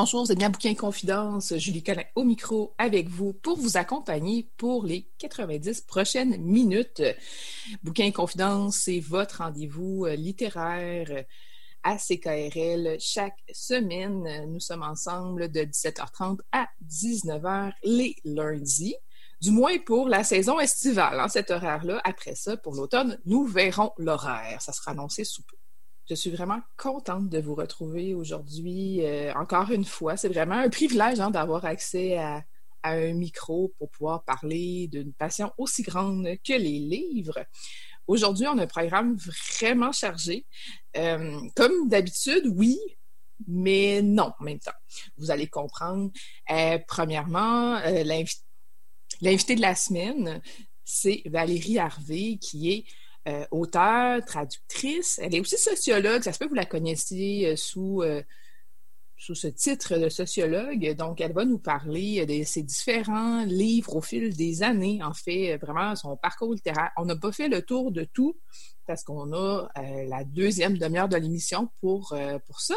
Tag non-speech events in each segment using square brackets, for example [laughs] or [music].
Bonjour, êtes bien Bouquin Confidence. Julie Collin au micro avec vous pour vous accompagner pour les 90 prochaines minutes. Bouquin Confidence, c'est votre rendez-vous euh, littéraire à CKRL chaque semaine. Nous sommes ensemble de 17h30 à 19h les lundis. Du moins pour la saison estivale, en cet horaire-là. Après ça, pour l'automne, nous verrons l'horaire. Ça sera annoncé sous peu. Je suis vraiment contente de vous retrouver aujourd'hui. Euh, encore une fois, c'est vraiment un privilège hein, d'avoir accès à, un micro pour pouvoir parler d'une passion aussi grande que les livres. Aujourd'hui, on a un programme vraiment chargé. Euh, comme d'habitude, oui, mais non en même temps. Vous allez comprendre. Euh, premièrement, l'invité de la semaine, c'est Valérie Harvey, qui est euh, auteure, traductrice. Elle est aussi sociologue. Ça se peut que vous la connaissiez euh, sous, euh, sous ce titre de sociologue. Donc, elle va nous parler de ses différents livres au fil des années. En fait, vraiment, son parcours littéraire. On n'a pas fait le tour de tout parce qu'on a la deuxième demi-heure de l'émission pour, pour ça.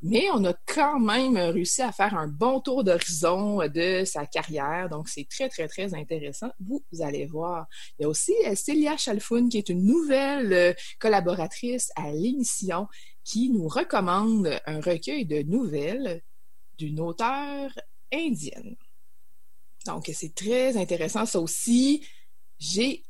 Mais on a quand même réussi à faire un bon tour d'horizon de sa carrière. Donc, c'est très, très, très intéressant. Vous, allez voir. Il y a aussi euh, Célia Chalfoun, qui est une nouvelle euh, collaboratrice à l'émission, qui nous recommande un recueil de nouvelles d'une auteure indienne. Donc, c'est très intéressant. Ça aussi, j'ai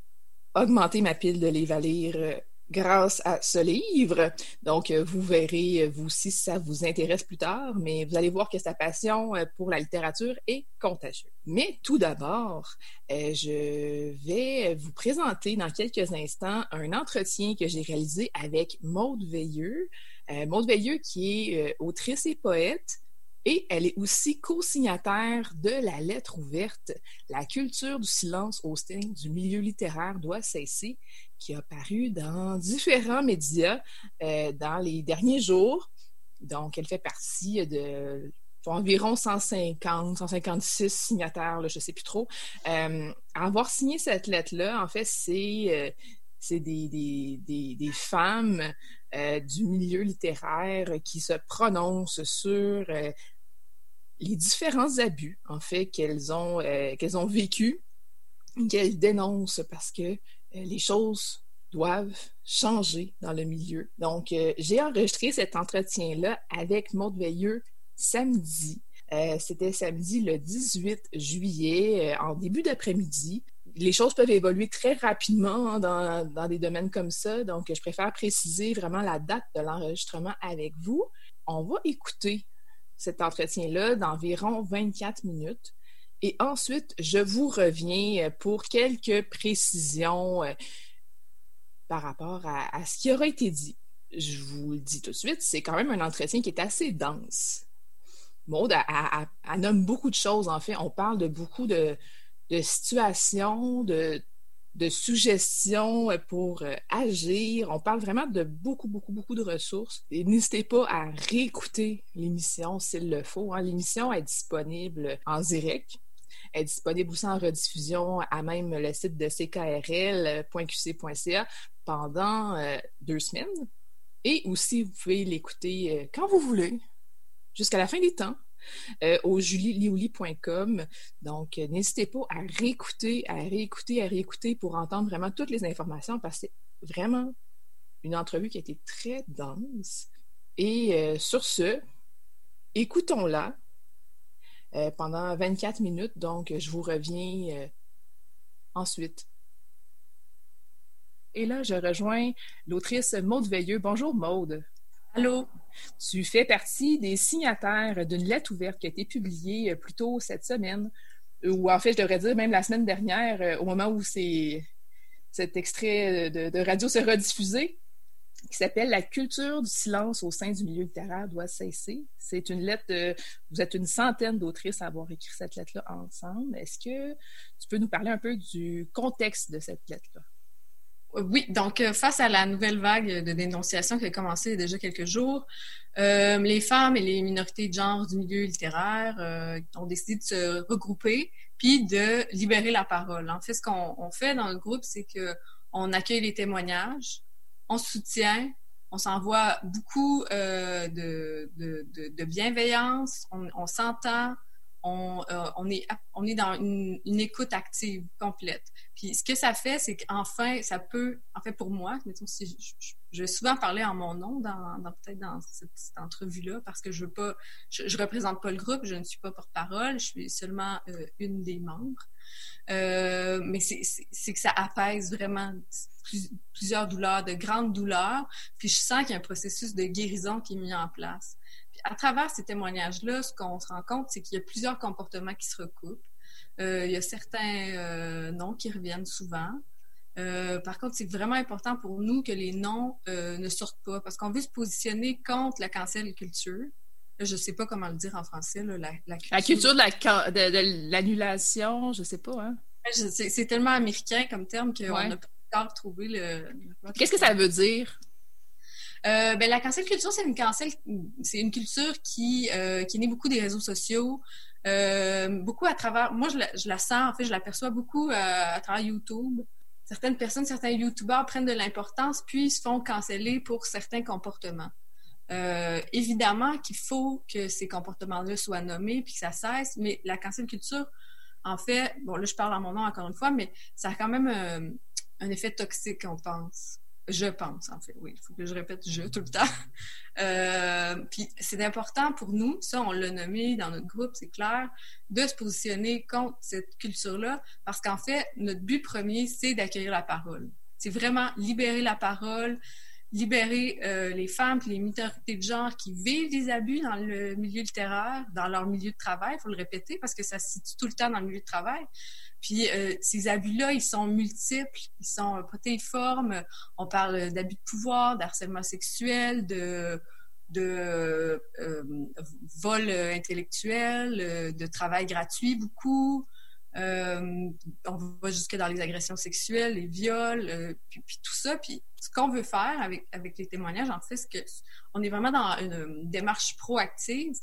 augmenté ma pile de lire euh, grâce à ce livre. Donc, euh, vous verrez, euh, vous si ça vous intéresse plus tard, mais vous allez voir que sa passion euh, pour la littérature est contagieuse. Mais tout d'abord, je vais vous présenter dans quelques instants un entretien que j'ai réalisé avec Maude Veilleux. Maude Veilleux qui est autrice et poète, et elle est aussi co-signataire de la lettre ouverte La culture du silence au du milieu littéraire doit cesser, qui a paru dans [laughs] différents médias euh, dans les derniers jours. Donc, elle fait partie de environ 150, 156 signataires, je ne sais plus trop. Euh, avoir signé cette lettre-là, en fait, c'est euh, des, femmes du milieu littéraire qui se prononcent sur les différents abus, en fait, qu'elles ont, qu'elles ont vécu, qu'elles dénoncent parce que euh, les choses doivent changer dans le milieu. Donc, euh, j'ai enregistré cet entretien-là avec Maud Veilleux samedi. Euh, c'était samedi le 18 juillet, en début d'après-midi. Les choses peuvent évoluer très rapidement dans, dans, des domaines comme ça, donc je préfère préciser vraiment la date de l'enregistrement avec vous. On va écouter cet entretien-là d'environ 24 minutes. Et ensuite, je vous reviens euh, pour quelques précisions euh, par rapport à, ce qui aura été dit. Je vous le dis tout de suite, c'est quand même un entretien qui est assez dense. Maud, nomme beaucoup de choses, en fait. On parle de beaucoup de, situations, de, de suggestions pour euh, agir. On parle vraiment de beaucoup, beaucoup, beaucoup de ressources. Et n'hésitez pas à réécouter l'émission s'il le faut. Hein. L'émission est disponible en direct est disponible aussi en rediffusion à même le site de ckrl.qc.ca pendant euh, deux semaines. Et aussi, vous pouvez l'écouter euh, quand vous voulez, jusqu'à la fin des temps. Euh, au julieliouli.com. Donc, n'hésitez pas à réécouter, à réécouter, à réécouter pour entendre vraiment toutes les informations parce que c'est vraiment une entrevue qui a été très dense. Et sur ce, écoutons-la euh, pendant 24 minutes. Donc, je vous reviens euh, ensuite. Et là, je rejoins l'autrice Maude Veilleux. Bonjour Maude. Allô. Tu fais partie des signataires d'une lettre ouverte qui a été publiée euh, plus tôt cette semaine, ou en fait, je devrais dire même la semaine dernière, au moment où cet extrait de, radio sera diffusé qui s'appelle La culture du silence au sein du milieu littéraire doit cesser. C'est une lettre, de, vous êtes une centaine d'autrices à avoir écrit cette lettre-là ensemble. Est-ce que tu peux nous parler un peu du contexte de cette lettre-là? Oui, donc euh, face à la nouvelle vague de dénonciation qui a commencé déjà quelques jours, euh, les femmes et les minorités de genre du milieu littéraire euh, ont décidé de se regrouper puis de libérer la parole. En fait, ce qu'on fait dans le groupe, c'est qu'on accueille les témoignages, on soutient, on s'envoie beaucoup de, bienveillance, on, on s'entend, on, on, est, on est dans une, écoute active complète. Puis ce que ça fait, c'est qu'enfin, ça peut, en fait pour moi, mettons, si je, vais souvent parler en mon nom dans, peut-être dans cette, entrevue-là parce que je veux pas, je, représente pas le groupe, je ne suis pas porte-parole, je suis seulement une des membres. Euh, mais c'est que ça apaise vraiment plusieurs douleurs, de grandes douleurs. Puis je sens qu'il y a un processus de guérison qui est mis en place. À travers ces témoignages-là, ce qu'on se rend compte, c'est qu'il y a plusieurs comportements qui se recoupent. Euh, il y a certains euh, noms qui reviennent souvent. Euh, par contre, c'est vraiment important pour nous que les noms ne sortent pas parce qu'on veut se positionner contre la cancel culture. Je ne sais pas comment le dire en français, la, la, culture. La culture de l'annulation, je ne sais pas. Hein? C'est tellement américain comme terme qu'on n'a pas encore trouvé le. Qu'est-ce que ça veut dire? Euh, ben, la cancel culture, c'est une cancel, c'est une culture qui, euh, qui est née beaucoup des réseaux sociaux, euh, beaucoup à travers. Moi, je la, sens, en fait, je l'aperçois beaucoup à travers YouTube. Certaines personnes, certains YouTubeurs prennent de l'importance puis se font canceller pour certains comportements. Euh, évidemment qu'il faut que ces comportements-là soient nommés puis que ça cesse, mais la cancel culture, en fait, bon là je parle en mon nom encore une fois, mais ça a quand même euh, un effet toxique, on pense. Je pense, en fait, oui, il faut que je répète je tout le temps. [laughs] Euh, puis c'est important pour nous, ça on l'a nommé dans notre groupe, c'est clair, de se positionner contre cette culture-là, parce qu'en fait, notre but premier, c'est d'accueillir la parole. C'est vraiment libérer la parole, libérer euh, les femmes et les minorités de genre qui vivent des abus dans le milieu littéraire, dans leur milieu de travail, il faut le répéter parce que ça se situe tout le temps dans le milieu de travail. Puis euh, ces abus-là, ils sont multiples, ils sont protéiformes. On parle d'abus de pouvoir, d'harcèlement sexuel, de de euh, vol intellectuel, de travail gratuit beaucoup, euh, on va jusque dans les agressions sexuelles, les viols, euh, puis, tout ça. Puis ce qu'on veut faire avec, les témoignages, en fait, c'est qu'on est vraiment dans une, démarche proactive.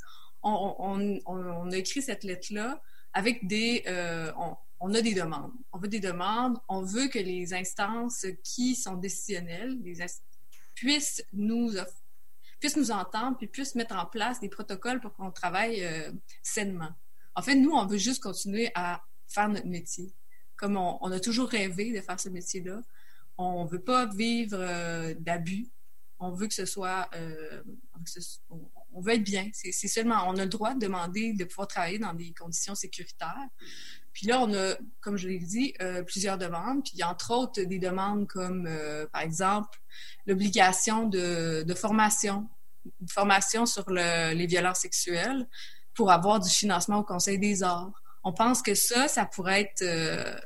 On, a écrit cette lettre-là avec des... Euh, on, a des demandes. On veut des demandes. On veut que les instances qui sont décisionnelles les puissent nous puissent nous entendre puis puissent mettre en place des protocoles pour qu'on travaille sainement. En fait, nous, on veut juste continuer à faire notre métier. Comme on, a toujours rêvé de faire ce métier-là, on ne veut pas vivre euh, d'abus. On veut que ce soit, euh, on, veut être bien. C'est seulement, on a le droit de demander de pouvoir travailler dans des conditions sécuritaires. Puis là, on a, comme je l'ai dit, euh, plusieurs demandes. Puis entre autres, des demandes comme, par exemple, l'obligation de, formation, de formation sur le, les violences sexuelles pour avoir du financement au Conseil des arts on pense que ça, ça pourrait être, euh,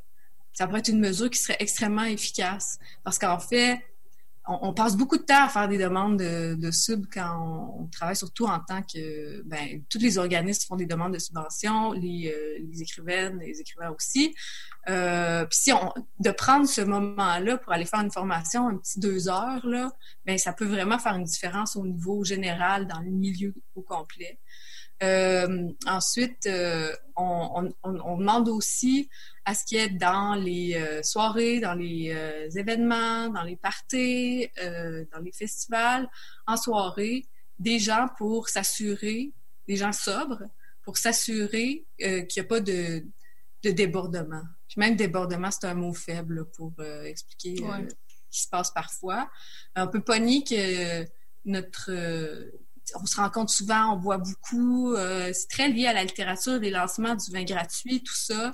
ça pourrait être une mesure qui serait extrêmement efficace. Parce qu'en fait, on, passe beaucoup de temps à faire des demandes de, sub quand on, travaille, surtout en tant que, ben, tous les organismes font des demandes de subvention, les, euh, écrivaines, les écrivains aussi. Euh, puis si on, de prendre ce moment-là pour aller faire une formation, un petit deux heures, là, ben, ça peut vraiment faire une différence au niveau général dans le milieu au complet. Euh, ensuite, euh, on, demande aussi à ce qu'il y ait dans les euh, soirées, dans les événements, dans les parties, dans les festivals, en soirée, des gens pour s'assurer, des gens sobres, pour s'assurer qu'il n'y a pas de, débordement. même débordement, c'est un mot faible pour expliquer ce qui se passe parfois. On peut pas nier que notre on se rencontre souvent, on voit beaucoup. Euh, c'est très lié à la littérature, les lancements du vin gratuit, tout ça.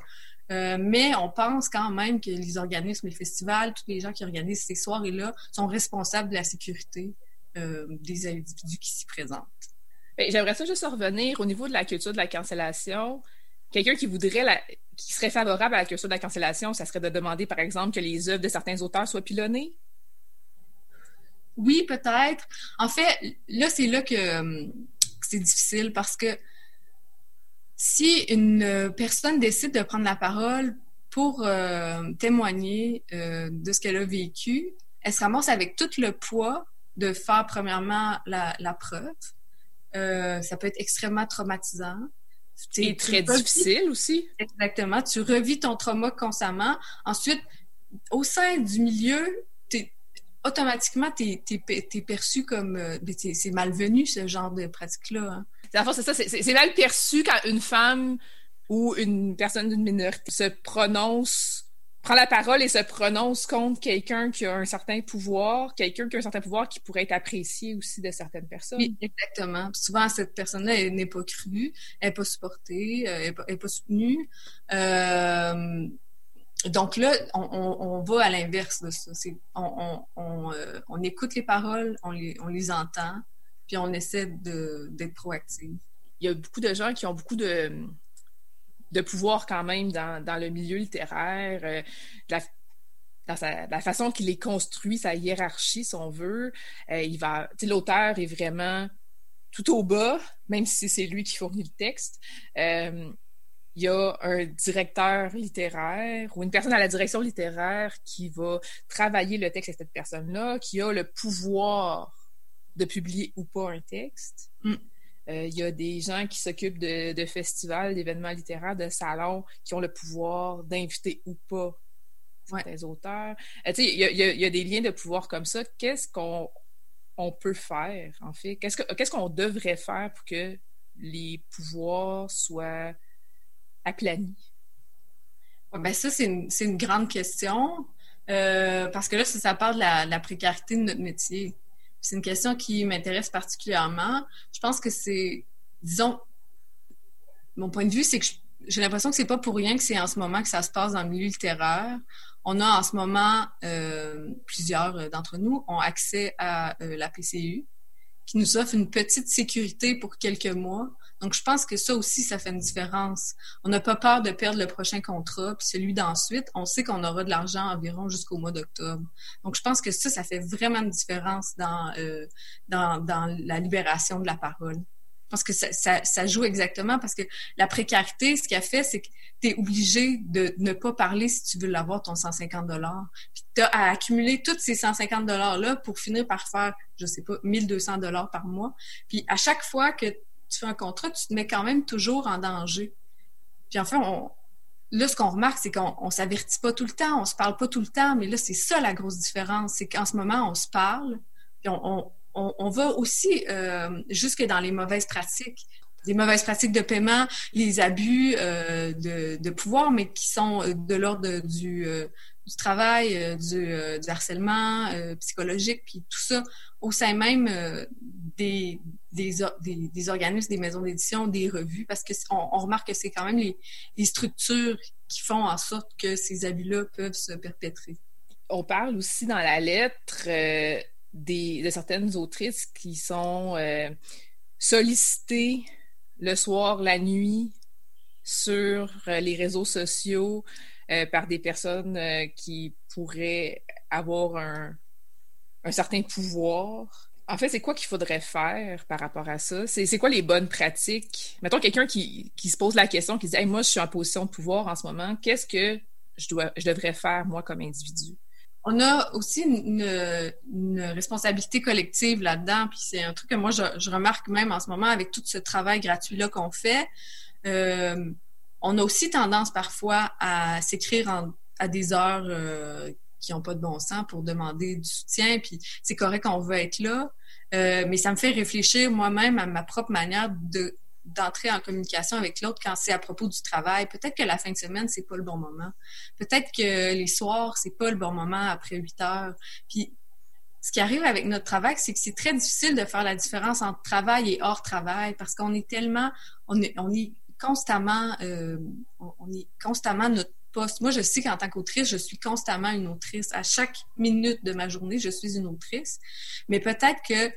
Euh, mais on pense quand même que les organismes, les festivals, tous les gens qui organisent ces soirées-là sont responsables de la sécurité euh, des individus qui s'y présentent. Ben, j'aimerais ça juste revenir au niveau de la culture de la cancellation. Quelqu'un qui voudrait qui serait favorable à la culture de la cancellation, ça serait de demander, par exemple, que les œuvres de certains auteurs soient pilonnées? Oui, peut-être. En fait, là, c'est là que, c'est difficile parce que si une personne décide de prendre la parole pour euh, témoigner euh, de ce qu'elle a vécu, elle se ramasse avec tout le poids de faire premièrement la, preuve. Euh, ça peut être extrêmement traumatisant. Et très difficile aussi. Exactement. Tu revis ton trauma constamment. Ensuite, au sein du milieu, automatiquement, tu es, perçu comme. Euh, ben, c'est malvenu, ce genre de pratique-là. Hein. C'est ça, c'est mal perçu quand une femme ou une personne d'une minorité se prononce prend la parole et se prononce contre quelqu'un qui a un certain pouvoir, quelqu'un qui a un certain pouvoir qui pourrait être apprécié aussi de certaines personnes. Oui, exactement. souvent, cette personne-là n'est pas crue, elle n'est pas supportée, euh, elle n'est pas, soutenue. Euh, donc là, on, va à l'inverse de ça. On, euh, on, écoute les paroles, on les, entend, puis on essaie d'être proactif. Il y a beaucoup de gens qui ont beaucoup de, pouvoir quand même dans, le milieu littéraire, euh, dans la façon qu'il est construit, sa hiérarchie, si on veut. Euh, il va, l'auteur est vraiment tout au bas, même si c'est lui qui fournit le texte. Il y a un directeur littéraire ou une personne à la direction littéraire qui va travailler le texte avec cette personne-là, qui a le pouvoir de publier ou pas un texte. Mm. Euh, il y a des gens qui s'occupent de, festivals, d'événements littéraires, de salons, qui ont le pouvoir d'inviter ou pas des auteurs. Euh, il y, a des liens de pouvoir comme ça. Qu'est-ce qu'on on peut faire, en fait? Qu'est-ce qu'on devrait faire pour que les pouvoirs soient aplanis? ben ça, c'est une, grande question. Euh, parce que là, ça, ça parle de la précarité de notre métier. C'est une question qui m'intéresse particulièrement. Je pense que c'est, disons, mon point de vue, c'est que j'ai l'impression que c'est pas pour rien que c'est en ce moment que ça se passe dans le milieu littéraire. On a en ce moment, euh, plusieurs d'entre nous ont accès à euh, la PCU, qui nous offre une petite sécurité pour quelques mois donc, je pense que ça aussi, ça fait une différence. On n'a pas peur de perdre le prochain contrat, puis celui d'ensuite, on sait qu'on aura de l'argent environ jusqu'au mois d'octobre. Donc, je pense que ça, ça fait vraiment une différence dans, euh, dans, dans la libération de la parole. Je pense que ça, ça, joue exactement parce que la précarité, ce qu'elle fait, c'est que tu es obligé de ne pas parler si tu veux l'avoir, ton 150 Puis tu as à accumuler tous ces 150 $-là pour finir par faire, je sais pas, 1200 par mois. Puis à chaque fois que tu fais un contrat, tu te mets quand même toujours en danger. Puis enfin, on, là, ce qu'on remarque, c'est qu'on ne s'avertit pas tout le temps, on se parle pas tout le temps, mais là, c'est ça la grosse différence, c'est qu'en ce moment, on se parle, puis on, on, va aussi euh, jusque dans les mauvaises pratiques des mauvaises pratiques de paiement, les abus euh, de, de, pouvoir, mais qui sont euh, de l'ordre du, du, travail, euh, du, du, harcèlement psychologique, puis tout ça au sein même des, des, des, organismes, des maisons d'édition, des revues, parce qu'on on remarque que c'est quand même les, les, structures qui font en sorte que ces abus-là peuvent se perpétrer. On parle aussi dans la lettre euh, des, de certaines autrices qui sont euh, sollicitées le soir, la nuit, sur euh, les réseaux sociaux par des personnes qui pourraient avoir un, un certain pouvoir en fait, c'est quoi qu'il faudrait faire par rapport à ça? C'est quoi les bonnes pratiques? Mettons quelqu'un qui, se pose la question, qui se dit Moi, je suis en position de pouvoir en ce moment, qu'est-ce que je, dois, je devrais faire, moi, comme individu? On a aussi une, responsabilité collective là-dedans, puis c'est un truc que moi, je, remarque même en ce moment avec tout ce travail gratuit-là qu'on fait. Euh, on a aussi tendance parfois à s'écrire à des heures euh, qui n'ont pas de bon sens pour demander du soutien, puis c'est correct qu'on veut être là. Euh, mais ça me fait réfléchir moi-même à ma propre manière de d'entrer en communication avec l'autre quand c'est à propos du travail. Peut-être que la fin de semaine, c'est pas le bon moment. Peut-être que les soirs, c'est pas le bon moment après 8 heures. Puis ce qui arrive avec notre travail, c'est que c'est très difficile de faire la différence entre travail et hors travail parce qu'on est tellement, on on est constamment, euh, on est constamment notre moi, je sais qu'en tant qu'autrice, je suis constamment une autrice. À chaque minute de ma journée, je suis une autrice. Mais peut-être que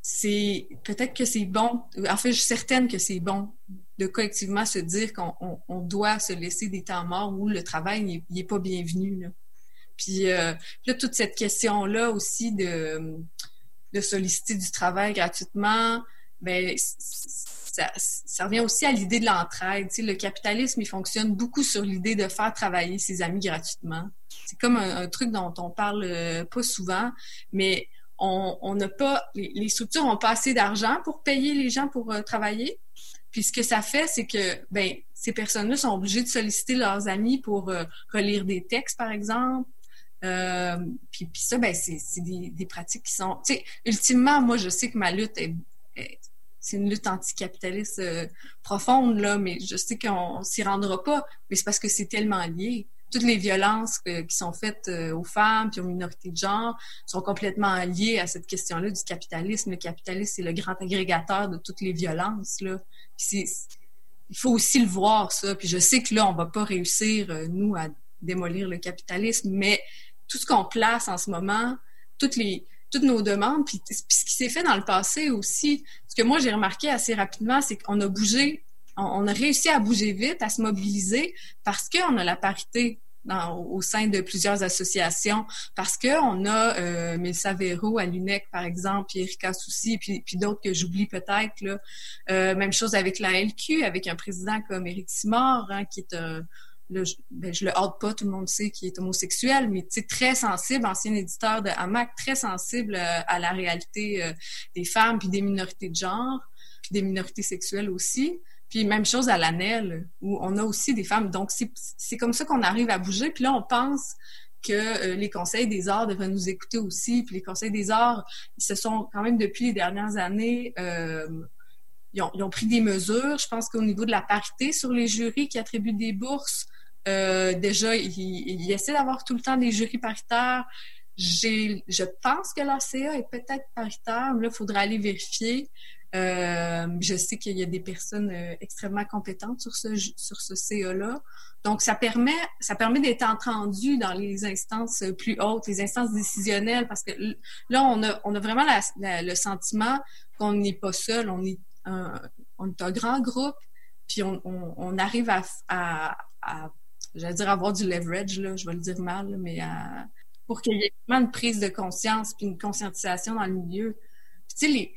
c'est peut-être que c'est bon. En fait, je suis certaine que c'est bon de collectivement se dire qu'on doit se laisser des temps morts où le travail n'est pas bienvenu. Puis euh, là, toute cette question-là aussi de, de solliciter du travail gratuitement, ben ça, revient aussi à l'idée de l'entraide. Tu sais, le capitalisme, il fonctionne beaucoup sur l'idée de faire travailler ses amis gratuitement. C'est comme un, truc dont on parle euh, pas souvent, mais on n'a pas, les, structures n'ont pas assez d'argent pour payer les gens pour euh, travailler. Puis ce que ça fait, c'est que ben ces personnes-là sont obligées de solliciter leurs amis pour euh, relire des textes, par exemple, puis, ça, ben, c'est des, des, pratiques qui sont... Tu sais, ultimement, moi, je sais que ma lutte est, c'est une lutte anticapitaliste euh, profonde, là, mais je sais qu'on s'y rendra pas, mais c'est parce que c'est tellement lié. Toutes les violences qui sont faites euh, aux femmes puis aux minorités de genre sont complètement liées à cette question-là du capitalisme. Le capitalisme, c'est le grand agrégateur de toutes les violences, là. Il faut aussi le voir, ça. Puis je sais que là, on va pas réussir, nous, à démolir le capitalisme, mais tout ce qu'on place en ce moment, toutes les toutes nos demandes, puis, ce qui s'est fait dans le passé aussi. Ce que moi j'ai remarqué assez rapidement, c'est qu'on a bougé, on, a réussi à bouger vite, à se mobiliser parce qu'on a la parité au sein de plusieurs associations, parce qu'on a euh, Mélissa à l'UNEC, par exemple, puis Erika Soucy, puis, d'autres que j'oublie peut-être. Euh, même chose avec la LQ, avec un président comme Éric Simard, hein, qui est un ben, je le hâte pas, tout le monde sait qu'il est homosexuel, mais tu très sensible, ancien éditeur de Hamac, très sensible euh, à la réalité euh, des femmes, puis des minorités de genre, puis des minorités sexuelles aussi. Puis même chose à l'ANEL, où on a aussi des femmes. Donc, c'est comme ça qu'on arrive à bouger. Puis là, on pense que euh, les conseils des arts devraient nous écouter aussi. Puis les conseils des arts, ils se sont quand même depuis les dernières années... ils ont, ils ont, pris des mesures. Je pense qu'au niveau de la parité sur les jurys qui attribuent des bourses, euh, déjà, il, il, essaie d'avoir tout le temps des jurys paritaires. Je pense que la CA est peut-être paritaire, mais là, il faudra aller vérifier. Euh, je sais qu'il y a des personnes euh, extrêmement compétentes sur ce sur ce CA-là. Donc, ça permet ça permet d'être entendu dans les instances plus hautes, les instances décisionnelles, parce que là, on a on a vraiment le sentiment qu'on n'est pas seul, on est un, on est un grand groupe, puis on, on, on arrive à, à, à j'allais dire avoir du leverage, là, je vais le dire mal, mais pour qu'il y ait vraiment une prise de conscience puis une conscientisation dans le milieu. tu sais, les,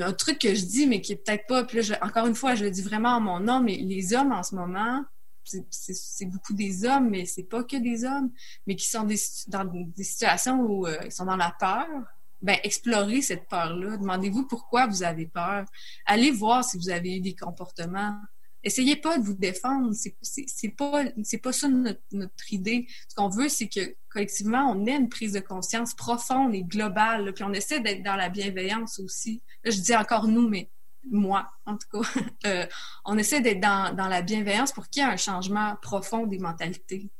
un truc que je dis, mais qui est peut-être pas, puis là, encore une fois, je le dis vraiment en mon nom, mais les hommes en ce moment, c'est beaucoup des hommes, mais c'est pas que des hommes, mais qui sont dans des situations où euh, ils sont dans la peur. Ben, explorez cette peur-là. Demandez-vous pourquoi vous avez peur. Allez voir si vous avez eu des comportements essayez pas de vous défendre. C'est pas, pas ça notre, notre idée. Ce qu'on veut, c'est que collectivement, on ait une prise de conscience profonde et globale, puis on essaie d'être dans la bienveillance aussi. Là, je dis encore nous, mais moi, en tout cas, [laughs] euh, on essaie d'être dans, dans la bienveillance pour qu'il y ait un changement profond des mentalités.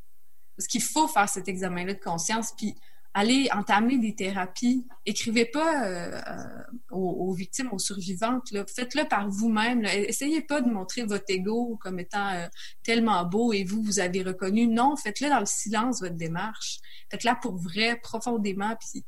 Parce qu'il faut faire cet examen-là de conscience, puis allez entamer des thérapies. Écrivez pas euh, euh, aux, victimes, aux survivantes. Faites-le par vous-même. Essayez pas de montrer votre ego comme étant euh, tellement beau et vous, vous avez reconnu. Non, faites-le dans le silence, votre démarche. Faites-la pour vrai, profondément. Puis,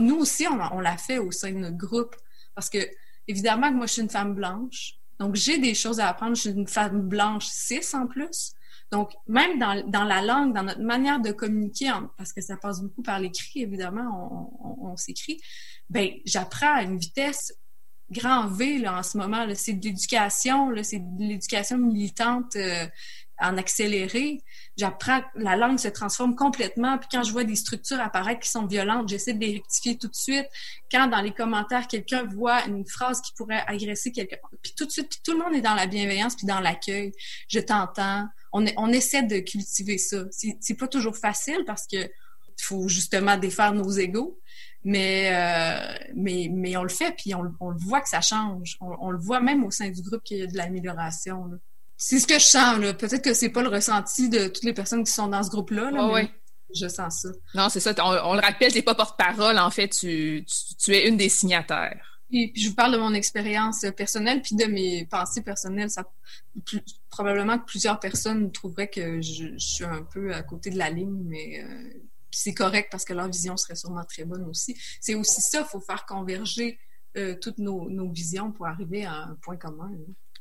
nous aussi, on, on l'a fait au sein de notre groupe. Parce que, évidemment, moi, je suis une femme blanche. Donc, j'ai des choses à apprendre. Je suis une femme blanche cis en plus. Donc, même dans, dans, la langue, dans notre manière de communiquer, parce que ça passe beaucoup par l'écrit, évidemment, on, on, s'écrit, ben j'apprends à une vitesse grand V là, en ce moment. C'est de l'éducation, c'est de l'éducation militante euh, en accéléré. J'apprends, la langue se transforme complètement. Puis quand je vois des structures apparaître qui sont violentes, j'essaie de les rectifier tout de suite. Quand dans les commentaires, quelqu'un voit une phrase qui pourrait agresser quelqu'un, puis tout de suite, puis tout le monde est dans la bienveillance puis dans l'accueil. Je t'entends on, essaie de cultiver ça. C'est pas toujours facile parce que faut justement défaire nos égaux, mais, euh, mais, mais on le fait, puis on, le voit que ça change. On, le voit même au sein du groupe qu'il y a de l'amélioration. C'est ce que je sens. Peut-être que c'est pas le ressenti de toutes les personnes qui sont dans ce groupe-là, mais je sens ça. Non, c'est ça. On, le rappelle, t'es pas porte-parole. En fait, tu, tu es une des signataires. Puis, je vous parle de mon expérience personnelle, puis de mes pensées personnelles. Ça, probablement que plusieurs personnes trouveraient que je, suis un peu à côté de la ligne, mais euh, c'est correct parce que leur vision serait sûrement très bonne aussi. C'est aussi ça, il faut faire converger euh, toutes nos, nos, visions pour arriver à un point commun.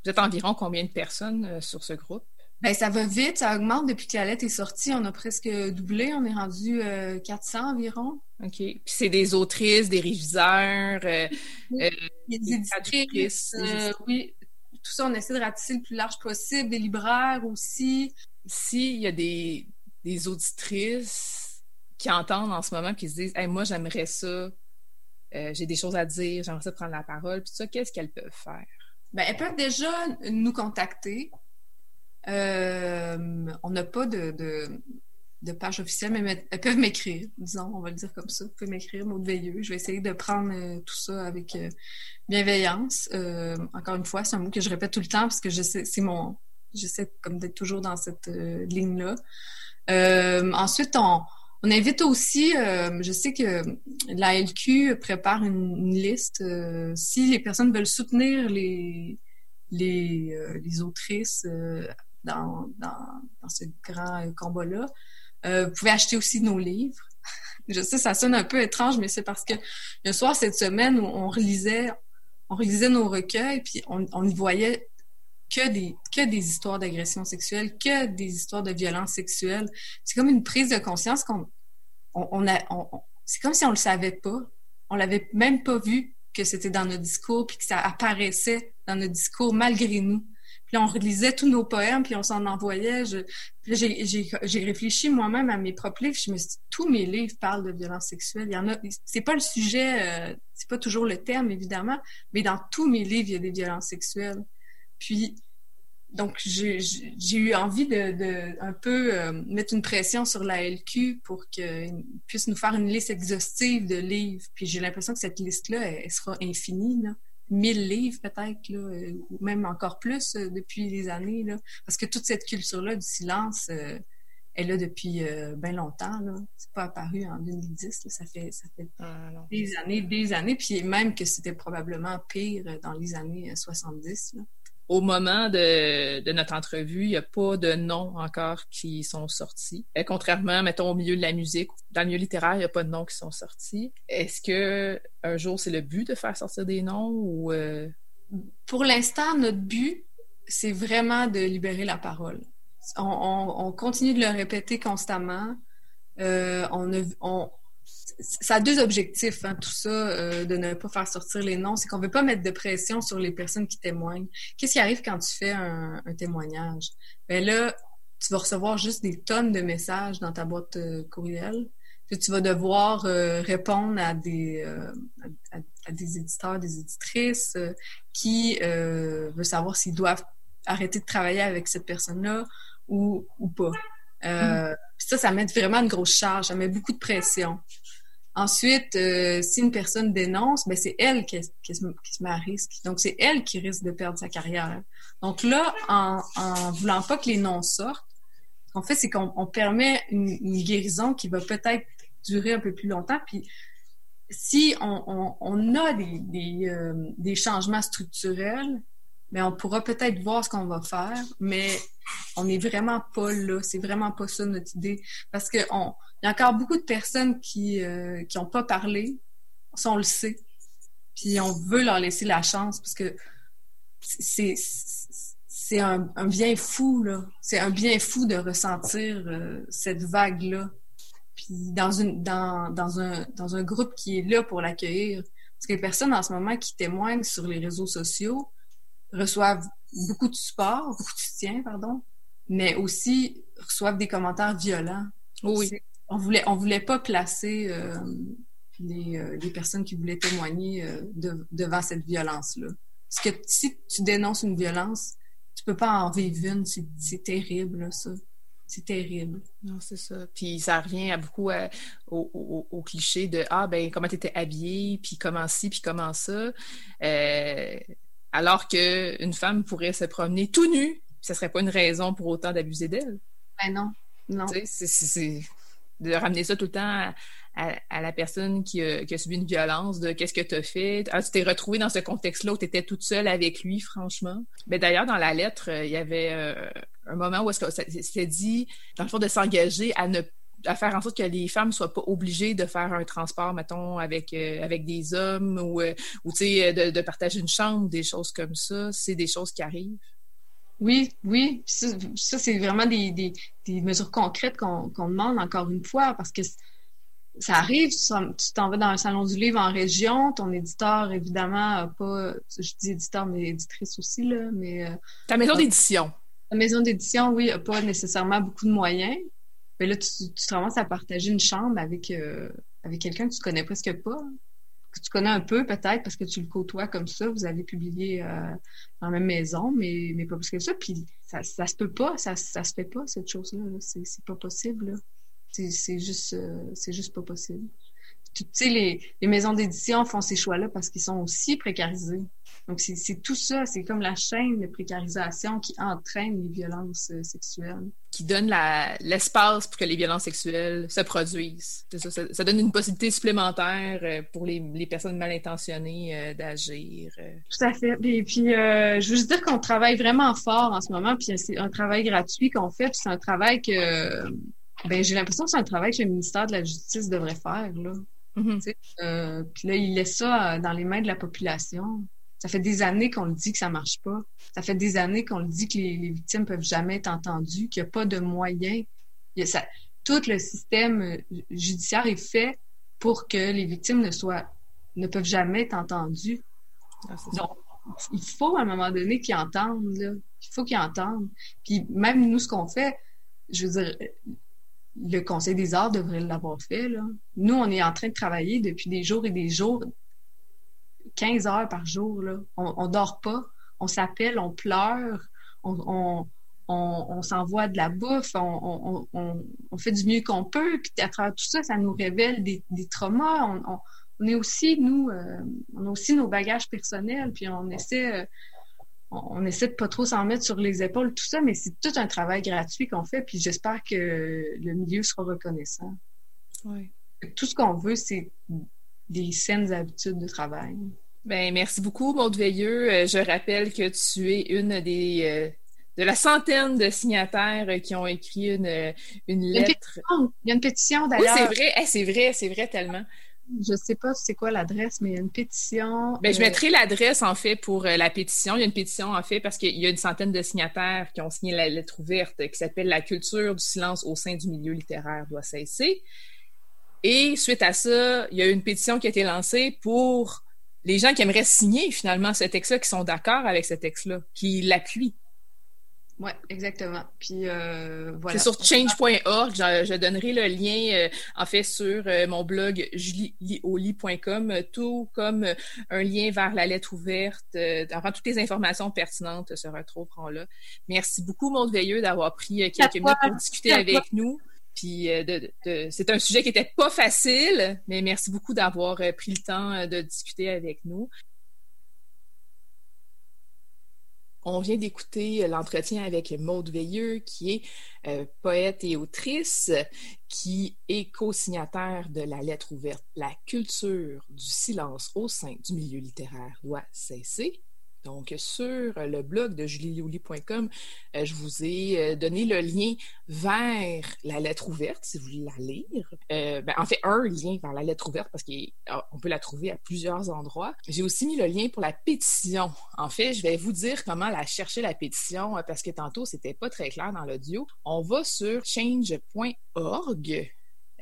Vous êtes environ combien de personnes euh, sur ce groupe? Ben, ça va vite, ça augmente depuis que la lettre est sortie. On a presque doublé, on est rendu 400 euh, environ. OK. Puis c'est des autrices, des réviseurs, euh, euh, des éditrices. oui, tout ça, on essaie de ratisser le plus large possible. Des libraires aussi. S'il y a des, des auditrices qui entendent en ce moment, qui se disent hey, moi, j'aimerais ça, j'ai des choses à dire, j'aimerais ça prendre la parole, puis ça, qu'est-ce qu'elles peuvent faire? Ben, elles peuvent déjà nous contacter. Euh, on n'a pas de, de page officielle, mais elles peuvent m'écrire, disons, on va le dire comme ça. Vous pouvez m'écrire, Maud Veilleux. Je vais essayer de prendre euh, tout ça avec euh, bienveillance. Encore une fois, c'est un mot que je répète tout le temps parce que c'est mon... J'essaie comme d'être toujours dans cette ligne-là. ensuite, on, on invite aussi, je sais que la LQ prépare une, liste. si les personnes veulent soutenir les, les, les autrices dans, dans, dans, ce grand combat-là, euh, vous pouvez acheter aussi nos livres. [laughs] Je sais, ça sonne un peu étrange, mais c'est parce que le soir, cette semaine, on relisait, on relisait nos recueils, puis on, on y voyait que des, que des histoires d'agression sexuelle, que des histoires de violence sexuelle. C'est comme une prise de conscience qu'on on, a, c'est comme si on le savait pas. On l'avait même pas vu que c'était dans nos discours, puis que ça apparaissait dans nos discours malgré nous. On relisait tous nos poèmes, puis on s'en envoyait. j'ai réfléchi moi-même à mes propres livres. Je me suis dit, tous mes livres parlent de violence sexuelle. Il y en a, c'est pas le sujet, euh, c'est pas toujours le terme, évidemment, mais dans tous mes livres, il y a des violences sexuelles. Puis, donc, j'ai eu envie de, un peu euh, mettre une pression sur la LQ pour qu'ils puisse nous faire une liste exhaustive de livres. Puis j'ai l'impression que cette liste-là, elle, sera infinie. 1000 livres peut-être, euh, ou même encore plus euh, depuis des années. Là, parce que toute cette culture-là du silence euh, est là depuis bien longtemps. Là. C'est pas apparu en 2010. ça fait, ça fait ah, des années, des années. Puis même que c'était probablement pire dans les années 70 au moment de, notre entrevue, il n'y a pas de noms encore qui sont sortis. Et contrairement, mettons, au milieu de la musique, dans le milieu littéraire, il n'y a pas de noms qui sont sortis. Est-ce que un jour, c'est le but de faire sortir des noms ou... Euh? Pour l'instant, notre but, c'est vraiment de libérer la parole. On, continue de le répéter constamment. Euh, on, on, ça a deux objectifs, hein, tout ça, euh, de ne pas faire sortir les noms. C'est qu'on ne veut pas mettre de pression sur les personnes qui témoignent. Qu'est-ce qui arrive quand tu fais un, témoignage? Ben là, tu vas recevoir juste des tonnes de messages dans ta boîte euh, courriel. Puis tu vas devoir euh, répondre à des, à, des éditeurs, des éditrices qui veulent savoir s'ils doivent arrêter de travailler avec cette personne-là ou, ou pas. Mm. Ça, ça met vraiment une grosse charge, ça met beaucoup de pression. Ensuite, euh, si une personne dénonce, ben c'est elle qui, se, met à risque. Donc, c'est elle qui risque de perdre sa carrière. Donc là, en, en voulant pas que les noms sortent, ce qu'on fait, c'est qu'on permet une, guérison qui va peut-être durer un peu plus longtemps. Puis, si on, a des, euh, des, changements structurels, mais ben, on pourra peut-être voir ce qu'on va faire, mais on n'est vraiment pas là. C'est vraiment pas ça notre idée. Parce que on, il y a encore beaucoup de personnes qui n'ont euh, pas parlé, ça on le sait. Puis on veut leur laisser la chance parce que c'est un, bien fou là. C'est un bien fou de ressentir euh, cette vague là. Puis dans une dans, dans un dans un groupe qui est là pour l'accueillir. Parce que les personnes en ce moment qui témoignent sur les réseaux sociaux reçoivent beaucoup de support, beaucoup de soutien, pardon, mais aussi reçoivent des commentaires violents. Oui on voulait on voulait pas placer euh, les, euh, les, personnes qui voulaient témoigner euh, devant cette violence là parce que si tu dénonces une violence tu peux pas en vivre une c'est terrible ça c'est terrible. Non, c'est ça. Puis ça revient à beaucoup au, au, cliché de Ah, ben, comment tu étais habillée, puis comment ci, puis comment ça. Alors qu'une femme pourrait se promener tout nue, ce serait pas une raison pour autant d'abuser d'elle. Ben non. Non. C'est de ramener ça tout le temps à, la personne qui a, subi une violence, de qu'est-ce que tu as fait? Ah, tu t'es retrouvé dans ce contexte-là où tu étais toute seule avec lui, franchement. Mais d'ailleurs, dans la lettre, euh, il y avait euh, un moment où c'était dit, dans le fond, de s'engager à ne à faire en sorte que les femmes soient pas obligées de faire un transport, mettons, avec, euh, avec des hommes ou, ou tu sais, de, de partager une chambre, des choses comme ça. C'est des choses qui arrivent. Oui, oui. Ça, c'est vraiment des, des, des, mesures concrètes qu'on demande encore une fois parce que ça arrive, tu t'en vas dans un salon du livre en région, ton éditeur, évidemment, pas, je dis éditeur, mais éditrice aussi, là, mais... Euh, ta maison d'édition. Ta maison d'édition, oui, n'a pas nécessairement beaucoup de moyens. Mais là, tu, tu te ramasses à partager une chambre avec, euh, avec quelqu'un que tu connais presque pas que tu connais un peu peut-être parce que tu le côtoies comme ça, vous avez publié euh, dans la même maison, mais, mais pas plus que ça. Puis ça, ça se peut pas, ça, ça se fait pas, cette chose-là. C'est pas possible. C'est juste, c'est juste pas possible. Tu sais, les, les maisons d'édition font ces choix-là parce qu'ils sont aussi précarisés. Donc, c'est tout ça, c'est comme la chaîne de précarisation qui entraîne les violences euh, sexuelles. Qui donne l'espace pour que les violences sexuelles se produisent. Ça, ça, donne une possibilité supplémentaire euh, pour les, les personnes mal intentionnées euh, d'agir. Tout à fait. Et puis, je veux juste dire qu'on travaille vraiment fort en ce moment, puis c'est un travail gratuit qu'on fait, puis c'est un travail que... Ben, j'ai l'impression que c'est un travail que le ministère de la Justice devrait faire, là. Mm-hmm. puis là, il laisse ça dans les mains de la population. Ça fait des années qu'on le dit que ça marche pas. Ça fait des années qu'on le dit que les, victimes peuvent jamais être entendues, qu'il n'y a pas de moyens. tout le système euh, judiciaire est fait pour que les victimes ne soient, ne peuvent jamais être entendues. Ah, Donc, il faut à un moment donné qu'ils entendent, là. Il faut qu'ils entendent. Puis même nous, ce qu'on fait, je veux dire, le Conseil des arts devrait l'avoir fait, là. Nous, on est en train de travailler depuis des jours et des jours 15 heures par jour. Là. On, ne dort pas, on s'appelle, on pleure, on, s'envoie de la bouffe, on, fait du mieux qu'on peut. Puis à travers tout ça, ça nous révèle des, traumas. On, est aussi, nous, euh, on a aussi nos bagages personnels, puis on essaie, euh, on, essaie de pas trop s'en mettre sur les épaules, tout ça, mais c'est tout un travail gratuit qu'on fait, puis j'espère que le milieu sera reconnaissant. Tout ce qu'on veut, c'est des saines habitudes de travail. Ben, merci beaucoup, Maud Veilleux. Euh, je rappelle que tu es une des euh, de la centaine de signataires qui ont écrit une, une lettre. Il y a une pétition, d'ailleurs. Oui, c'est vrai. c'est vrai, c'est vrai tellement. Je ne sais pas c'est quoi l'adresse, mais il y a une pétition. Ben, je euh, mettrai l'adresse, en fait, pour la pétition. Il y a une pétition, en fait, parce qu'il y a une centaine de signataires qui ont signé la lettre ouverte qui s'appelle La culture du silence au sein du milieu littéraire doit cesser. Et suite à ça, il y a une pétition qui a été lancée pour les gens qui aimeraient signer finalement ce texte-là, qui sont d'accord avec ce texte-là, qui l'appuient. Oui, exactement. Puis euh, voilà. C'est sur change.org. Je, donnerai le lien, euh, en fait, sur euh, mon blog julioli.com, tout comme un lien vers la lettre ouverte. enfin, toutes les informations pertinentes se retrouveront là. Merci beaucoup, Maud Veilleux, d'avoir pris quelques minutes pour discuter avec nous. Puis euh, c'est un sujet qui était pas facile, mais merci beaucoup d'avoir euh, pris le temps euh, de discuter avec nous. On vient d'écouter l'entretien avec Maude Veilleux, qui est poète et autrice, qui est co-signataire de la lettre ouverte La culture du silence au sein du milieu littéraire doit cesser. Donc, sur le blog de julielioli.com, euh, je vous ai euh, donné le lien vers la lettre ouverte, si vous voulez la lire. Euh, ben, en fait, un lien vers la lettre ouverte, parce qu'on peut la trouver à plusieurs endroits. J'ai aussi mis le lien pour la pétition. En fait, je vais vous dire comment la chercher, la pétition, parce que tantôt, c'était pas très clair dans l'audio. On va sur change.org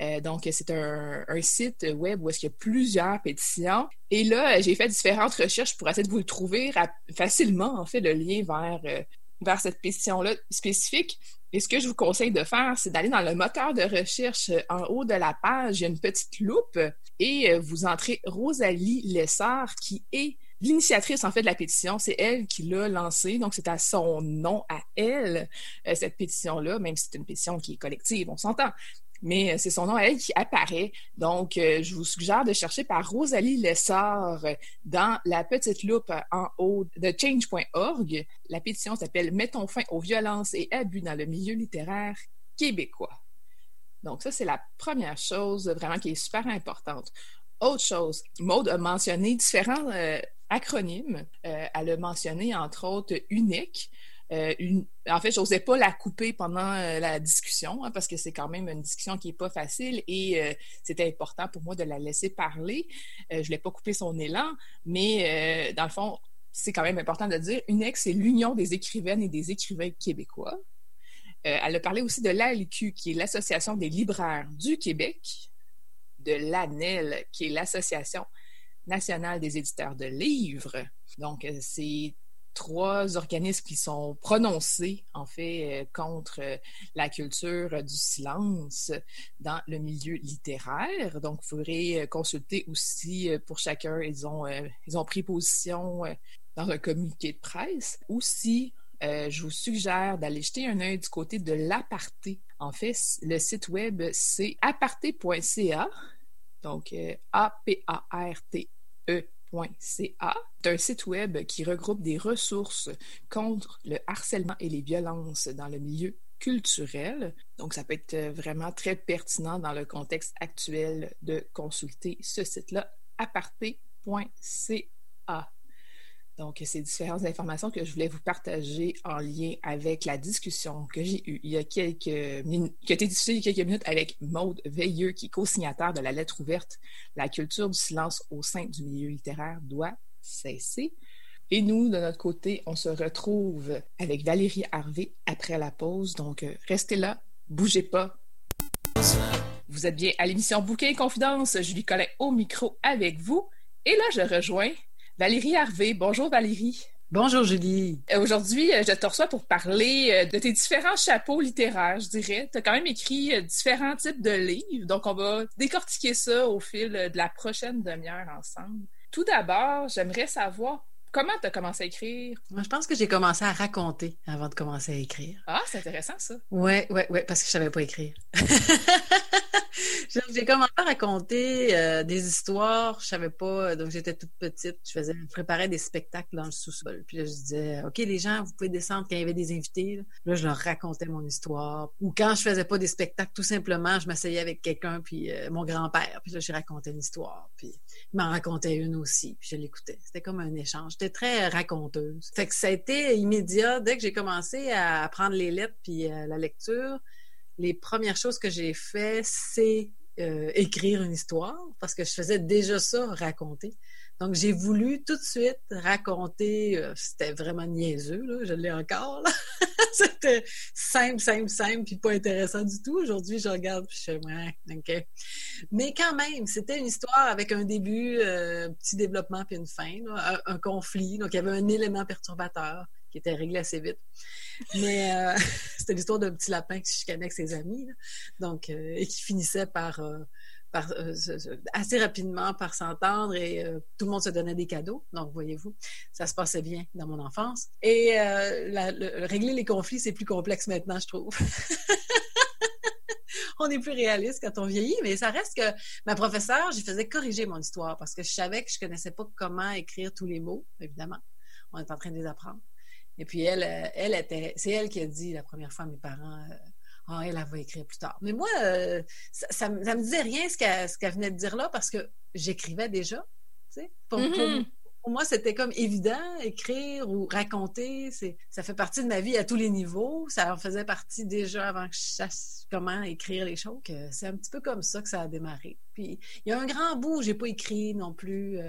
euh, donc, c'est un, site web où il y a plusieurs pétitions. Et là, j'ai fait différentes recherches pour essayer de vous le trouver facilement, en fait, le lien vers, euh, vers cette pétition-là spécifique. Et ce que je vous conseille de faire, c'est d'aller dans le moteur de recherche euh, en haut de la page, il y a une petite loupe et vous entrez Rosalie Lessard, qui est l'initiatrice en fait de la pétition, c'est elle qui l'a lancée, donc c'est à son nom, à elle, cette pétition-là, même si c'est une pétition qui est collective, on s'entend mais euh, c'est son nom à elle qui apparaît. Donc, euh, je vous suggère de chercher par Rosalie Lessard dans la petite loupe en haut de change.org. La pétition s'appelle Mettons fin aux violences et abus dans le milieu littéraire québécois. Donc, ça, c'est la première chose vraiment qui est super importante. Autre chose, Maude a mentionné différents euh, acronymes. elle a mentionné, entre autres, unique. Euh, en fait, je n'osais pas la couper pendant euh, la discussion hein, parce que c'est quand même une discussion qui n'est pas facile et euh, c'était important pour moi de la laisser parler. je ne voulais pas couper son élan, mais dans le fond, c'est quand même important de dire UNEX, c'est l'Union des écrivaines et des écrivains québécois. elle a parlé aussi de l'ALQ, qui est l'Association des libraires du Québec, de l'ANEL, qui est l'Association nationale des éditeurs de livres. Donc, c'est trois organismes qui sont prononcés, en fait, euh, contre euh, la culture du silence dans le milieu littéraire. Donc, vous pourrez euh, consulter aussi pour chacun. Ils ont, ils ont pris position dans un communiqué de presse. Aussi, euh, je vous suggère d'aller jeter un œil du côté de l'aparté. En fait, le site web, c'est aparté.ca. Donc, euh, A-P-A-R-T-E c'est un site web qui regroupe des ressources contre le harcèlement et les violences dans le milieu culturel. Donc, ça peut être vraiment très pertinent dans le contexte actuel de consulter ce site-là, aparté.ca. Donc, ces différentes informations que je voulais vous partager en lien avec la discussion que j'ai eue il y a quelques minutes, qui a été diffusée il y a quelques minutes avec Maude Veilleux, qui est co-signataire de la lettre ouverte La culture du silence au sein du milieu littéraire doit cesser. Et nous, de notre côté, on se retrouve avec Valérie Harvey après la pause. Donc, restez là, bougez pas. Vous êtes bien à l'émission Bouquet et Confidence. Julie Collin au micro avec vous. Et là, je rejoins Valérie Harvey. Bonjour Valérie. Bonjour Julie. Euh, aujourd'hui, euh, je te reçois pour parler euh, de tes différents chapeaux littéraires, je dirais. Tu as quand même écrit différents types de livres, donc on va décortiquer ça au fil de la prochaine demi-heure ensemble. Tout d'abord, j'aimerais savoir comment tu as commencé à écrire? Moi, je pense que j'ai commencé à raconter avant de commencer à écrire. Ah, c'est intéressant ça. Oui, oui, oui, parce que je savais pas écrire. [laughs] j'ai commencé à raconter euh, des histoires. Je savais pas, donc j'étais toute petite. Je faisais, je préparais des spectacles dans le sous-sol. Puis là, je disais, OK, les gens, vous pouvez descendre quand il y avait des invités. Là, je leur racontais mon histoire. Ou quand je faisais pas des spectacles, tout simplement, je m'asseyais avec quelqu'un, puis euh, mon grand-père. Puis là, je racontais une histoire. Puis il m'en racontait une aussi. Puis je l'écoutais. C'était comme un échange. J'étais très raconteuse. Fait que ça a été immédiat. Dès que j'ai commencé à apprendre les lettres puis euh, la lecture, les premières choses que j'ai fait, c'est euh, écrire une histoire parce que je faisais déjà ça, raconter. Donc, j'ai voulu tout de suite raconter, euh, c'était vraiment niaiseux, là, je l'ai encore, [laughs] c'était simple, simple, simple, puis pas intéressant du tout. Aujourd'hui, je regarde, puis je suis ouais, OK. Mais quand même, c'était une histoire avec un début, euh, petit développement, puis une fin, un, conflit. Donc, il y avait un élément perturbateur qui était réglé assez vite. Mais euh, [laughs] c'était l'histoire d'un petit lapin qui se chicanait avec ses amis, donc euh, et qui finissait par, euh, assez rapidement par s'entendre et tout le monde se donnait des cadeaux. Donc voyez-vous, ça se passait bien dans mon enfance. Et régler les conflits, c'est plus complexe maintenant, je trouve. [laughs] on est plus réaliste quand on vieillit, mais ça reste que ma professeure, je faisais corriger mon histoire parce que je savais que je connaissais pas comment écrire tous les mots, évidemment. On est en train de les apprendre. Et puis elle, euh, elle était, c'est elle qui a dit la première fois à mes parents, euh, ah, elle, elle va écrire plus tard. Mais moi, euh, ça, ça, me disait rien ce qu'elle, venait de dire là parce que j'écrivais déjà. Sais, pour, mm-hmm. pour, moi, c'était comme évident, écrire ou raconter, c'est, ça fait partie de ma vie à tous les niveaux. Ça en faisait partie déjà avant que je sache comment écrire les choses. c'est un petit peu comme ça que ça a démarré. Puis il y a un grand bout, j'ai pas écrit non plus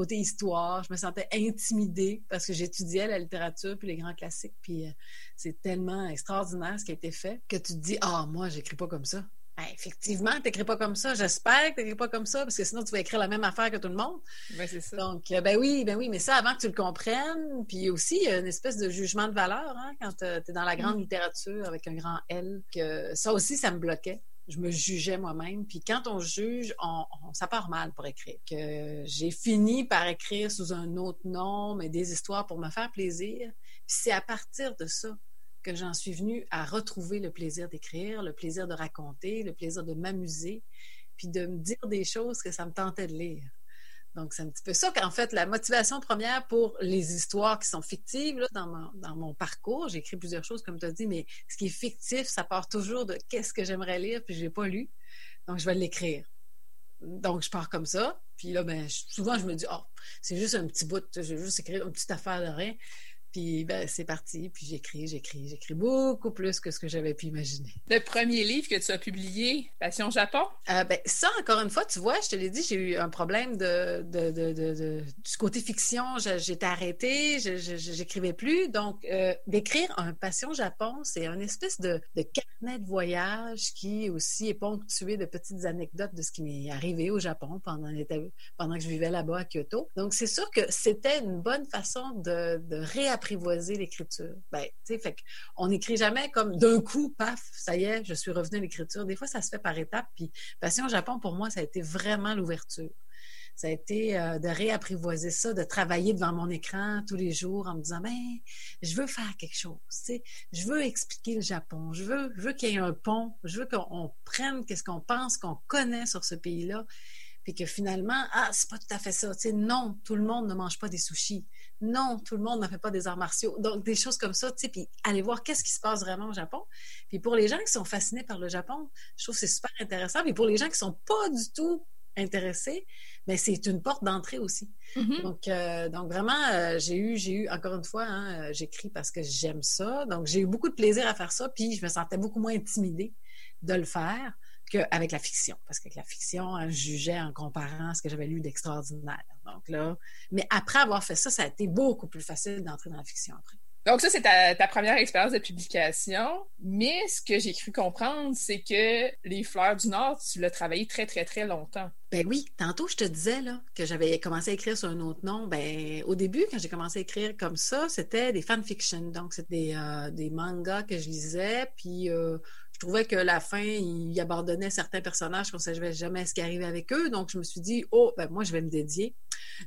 côté histoire. Je me sentais intimidée parce que j'étudiais la littérature puis les grands classiques. Puis euh, c'est tellement extraordinaire ce qui a été fait que tu te dis Ah, moi, j'écris pas comme ça. Ben, effectivement, tu n'écris pas comme ça. J'espère que tu n'écris pas comme ça, parce que sinon, tu vas écrire la même affaire que tout le monde. Ben, c'est ça. Donc, euh, ben oui, ben oui, mais ça, avant que tu le comprennes, puis aussi, il y a une espèce de jugement de valeur, hein, quand tu es dans la grande mm. littérature avec un grand L, que ça aussi, ça me bloquait je me jugeais moi-même. Puis quand on juge, on, ça part mal pour écrire. Que j'ai fini par écrire sous un autre nom, mais des histoires pour me faire plaisir. C'est à partir de ça que j'en suis venue à retrouver le plaisir d'écrire, le plaisir de raconter, le plaisir de m'amuser, puis de me dire des choses que ça me tentait de lire. Donc, c'est un petit peu ça qu'en fait, la motivation première pour les histoires qui sont fictives, là, dans, mon, dans mon parcours, j'ai écrit plusieurs choses, comme tu as dit, mais ce qui est fictif, ça part toujours de qu'est-ce que j'aimerais lire, puis je l'ai pas lu. Donc, je vais l'écrire. Donc, je pars comme ça. Puis là, ben, souvent, je me dis, oh, c'est juste un petit bout, je vais juste écrire une petite affaire de rien. Puis ben, c'est parti, puis j'écris, j'écris, j'écris beaucoup plus que ce que j'avais pu imaginer. Le premier livre que tu as publié, Passion Japon? Euh, ben, ça, encore une fois, tu vois, je te l'ai dit, j'ai eu un problème de, de, de, de du côté fiction. J'étais arrêtée, j'écrivais plus. Donc, euh, d'écrire un Passion Japon, c'est une espèce de, de carnet de voyage qui aussi est ponctué de petites anecdotes de ce qui m'est arrivé au Japon pendant, pendant que je vivais là-bas à Kyoto. Donc, c'est sûr que c'était une bonne façon de, de réapprendre apprivoiser l'écriture. Ben, on n'écrit jamais comme d'un coup, paf, ça y est, je suis revenue à l'écriture. Des fois, ça se fait par étapes. Puis, Passion Japon, pour moi, ça a été vraiment l'ouverture. Ça a été euh, de réapprivoiser ça, de travailler devant mon écran tous les jours en me disant, ben, je veux faire quelque chose, je veux expliquer le Japon, je veux, je veux qu'il y ait un pont, je veux qu'on prenne qu'est-ce qu'on pense, qu'on connaît sur ce pays-là, puis que finalement, ah, c'est pas tout à fait ça, non, tout le monde ne mange pas des sushis. Non, tout le monde ne fait pas des arts martiaux. Donc, des choses comme ça, tu sais, puis aller voir qu'est-ce qui se passe vraiment au Japon. Puis pour les gens qui sont fascinés par le Japon, je trouve que c'est super intéressant. Puis pour les gens qui sont pas du tout intéressés, mais c'est une porte d'entrée aussi. Mm-hmm. Donc, euh, donc vraiment, euh, j'ai eu, j'ai eu encore une fois, hein, euh, j'écris parce que j'aime ça. Donc j'ai eu beaucoup de plaisir à faire ça, puis je me sentais beaucoup moins intimidée de le faire qu'avec la fiction. Parce qu'avec la fiction, je jugeais en comparant ce que j'avais lu d'extraordinaire. Donc là, mais après avoir fait ça, ça a été beaucoup plus facile d'entrer dans la fiction après. Donc ça, c'est ta, première expérience de publication. Mais ce que j'ai cru comprendre, c'est que Les Fleurs du Nord, tu l'as travaillé très, très, très longtemps. Ben oui, tantôt je te disais là, que j'avais commencé à écrire sur un autre nom. Ben au début, quand j'ai commencé à écrire comme ça, c'était des fanfictions. Donc c'était des, euh, des, mangas que je lisais, puis euh, je trouvais que la fin, il abandonnait certains personnages qu'on ne savait jamais ce qui arrivait avec eux. Donc, je me suis dit, oh, ben moi, je vais me dédier.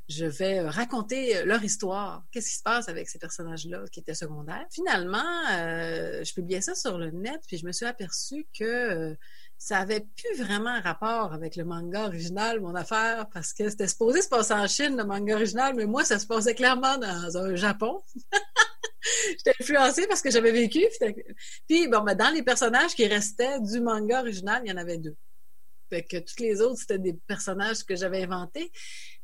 Je vais euh, raconter euh, leur histoire. Qu'est-ce qui se passe avec ces personnages-là qui étaient secondaires? Finalement, euh, je publiais ça sur le net, puis je me suis aperçue que ça avait plus vraiment rapport avec le manga original, mon affaire, parce que c'était supposé se passer en Chine, le manga original, mais moi, ça se passait clairement dans un Japon. [laughs] [laughs] J'étais influencée parce que j'avais vécu. Puis, bon, ben, dans les personnages qui restaient du manga original, il y en avait deux. Fait que toutes les autres, c'était des personnages que j'avais inventés.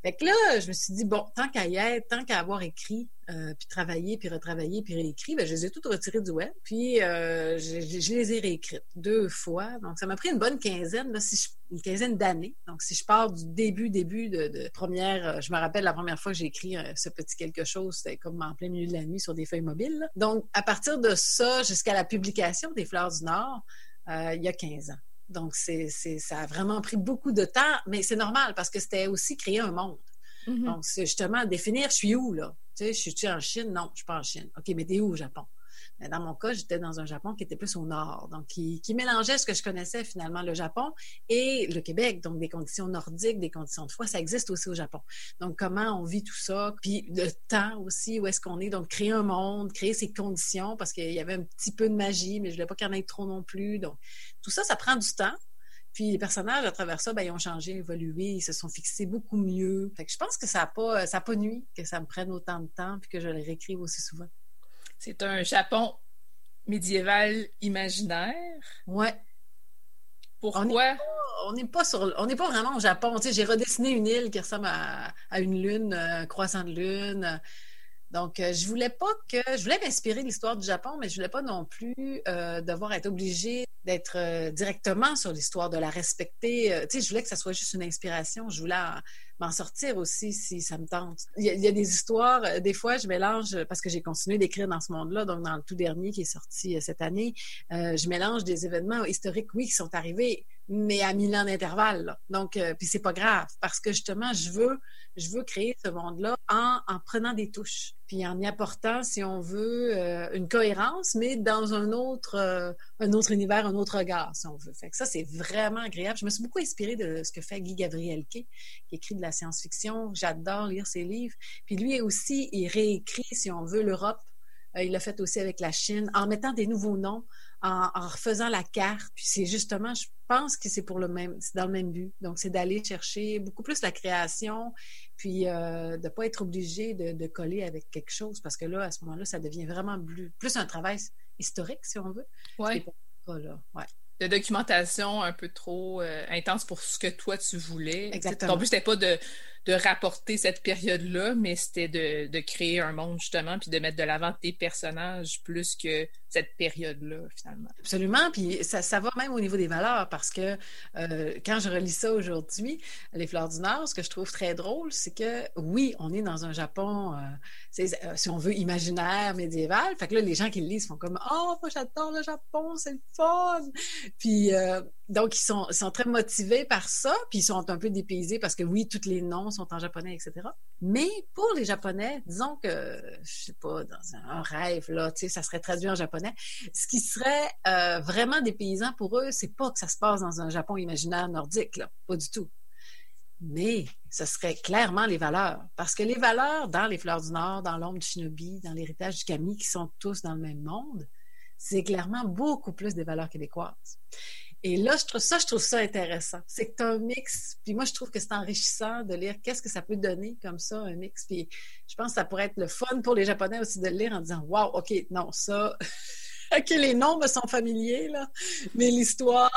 Fait que là, je me suis dit, bon, tant qu'à y être, tant qu'à avoir écrit, euh, puis travaillé, puis retravaillé, puis réécrit, ben, je les ai toutes retirées du web. Puis euh, je, les ai réécrites deux fois. Donc, ça m'a pris une bonne quinzaine, là, si une quinzaine d'années. Donc, si je pars du début, début de, première, euh, je me rappelle la première fois que j'ai écrit ce petit quelque chose, c'était comme en plein milieu de la nuit sur des feuilles mobiles. Donc, à partir de ça, jusqu'à la publication des Fleurs du Nord, il y a 15 ans. Donc, c'est, ça a vraiment pris beaucoup de temps, mais c'est normal parce que c'était aussi créer un monde. Mm-hmm. Donc, c'est justement définir, je suis où, là? Tu sais, je suis en Chine? Non, je suis pas en Chine. OK, mais t'es où au Japon? Dans mon cas, j'étais dans un Japon qui était plus au nord, donc qui, mélangeait ce que je connaissais finalement, le Japon et le Québec, donc des conditions nordiques, des conditions de foi, ça existe aussi au Japon. Donc comment on vit tout ça, puis le temps aussi, où est-ce qu'on est, donc créer un monde, créer ces conditions, parce qu'il y avait un petit peu de magie, mais je voulais pas qu'il y en ait trop non plus. Donc tout ça, ça prend du temps. Puis les personnages, à travers ça, ben, ils ont changé, évolué, ils se sont fixés beaucoup mieux. Je pense que ça n'a pas, pas nuit que ça me prenne autant de temps puis que je les réécrive aussi souvent. C'est un Japon médiéval imaginaire. Ouais. Pourquoi? On n'est pas, sur, on n'est pas vraiment au Japon. Tu sais, j'ai redessiné une île qui ressemble à, une lune, un croissant de lune. Donc, euh, je voulais pas que, je voulais m'inspirer de l'histoire du Japon, mais je voulais pas non plus euh, devoir être obligée d'être euh, directement sur l'histoire, de la respecter. tu sais, je voulais que ça soit juste une inspiration. Je voulais m'en sortir aussi si ça me tente. Il y, a, des histoires, des fois, je mélange, parce que j'ai continué d'écrire dans ce monde-là, donc dans le tout dernier qui est sorti cette année, je mélange des événements historiques, oui, qui sont arrivés, mais à mille ans d'intervalle. Donc, puis c'est pas grave, parce que justement, je veux je veux créer ce monde-là en, prenant des touches, puis en y apportant, si on veut, euh, une cohérence, mais dans un autre, euh, un autre univers, un autre regard, si on veut. Fait ça, c'est vraiment agréable. Je me suis beaucoup inspirée de ce que fait Guy Gabriel qui écrit de la science-fiction. J'adore lire ses livres. Puis lui aussi, il réécrit, si on veut, l'Europe. Euh, il l'a fait aussi avec la Chine, en mettant des nouveaux noms en, refaisant la carte. Puis c'est justement, je pense que c'est pour le même, c'est dans le même but. Donc, c'est d'aller chercher beaucoup plus la création, puis euh, de ne pas être obligé de, coller avec quelque chose, parce que là, à ce moment-là, ça devient vraiment plus, un travail historique, si on veut. Oui. Ouais. De documentation un peu trop euh, intense pour ce que toi tu voulais. Exactement. En plus, c'était pas de de rapporter cette période-là, mais c'était de, de, créer un monde, justement, puis de mettre de l'avant tes personnages plus que cette période-là, finalement. Absolument. Puis ça, va même au niveau des valeurs, parce que euh, quand je relis ça aujourd'hui, Les Fleurs du Nord, ce que je trouve très drôle, c'est que oui, on est dans un Japon, euh, euh, si on veut, imaginaire, médiéval. Fait que là, les gens qui le lisent font comme Oh, j'adore le Japon, c'est le fun! Puis donc, ils sont, très motivés par ça, puis ils sont un peu dépaysés parce que oui, tous les noms sont en japonais, etc. Mais pour les Japonais, disons que, je sais pas, dans un, rêve, là, tu sais, ça serait traduit en japonais, ce qui serait euh, vraiment dépaysant pour eux, c'est pas que ça se passe dans un Japon imaginaire nordique, là, pas du tout. mais ce serait clairement les valeurs. Parce que les valeurs dans les Fleurs du Nord, dans l'ombre du Shinobi, dans l'héritage du Camille, qui sont tous dans le même monde, c'est clairement beaucoup plus des valeurs québécoises. Et là, je trouve ça, je trouve ça intéressant. C'est que tu un mix. Puis moi, je trouve que c'est enrichissant de lire qu'est-ce que ça peut donner comme ça, un mix. Puis je pense que ça pourrait être le fun pour les Japonais aussi de le lire en disant Wow, OK, non, ça, [laughs] OK, les noms me sont familiers, là, mais l'histoire,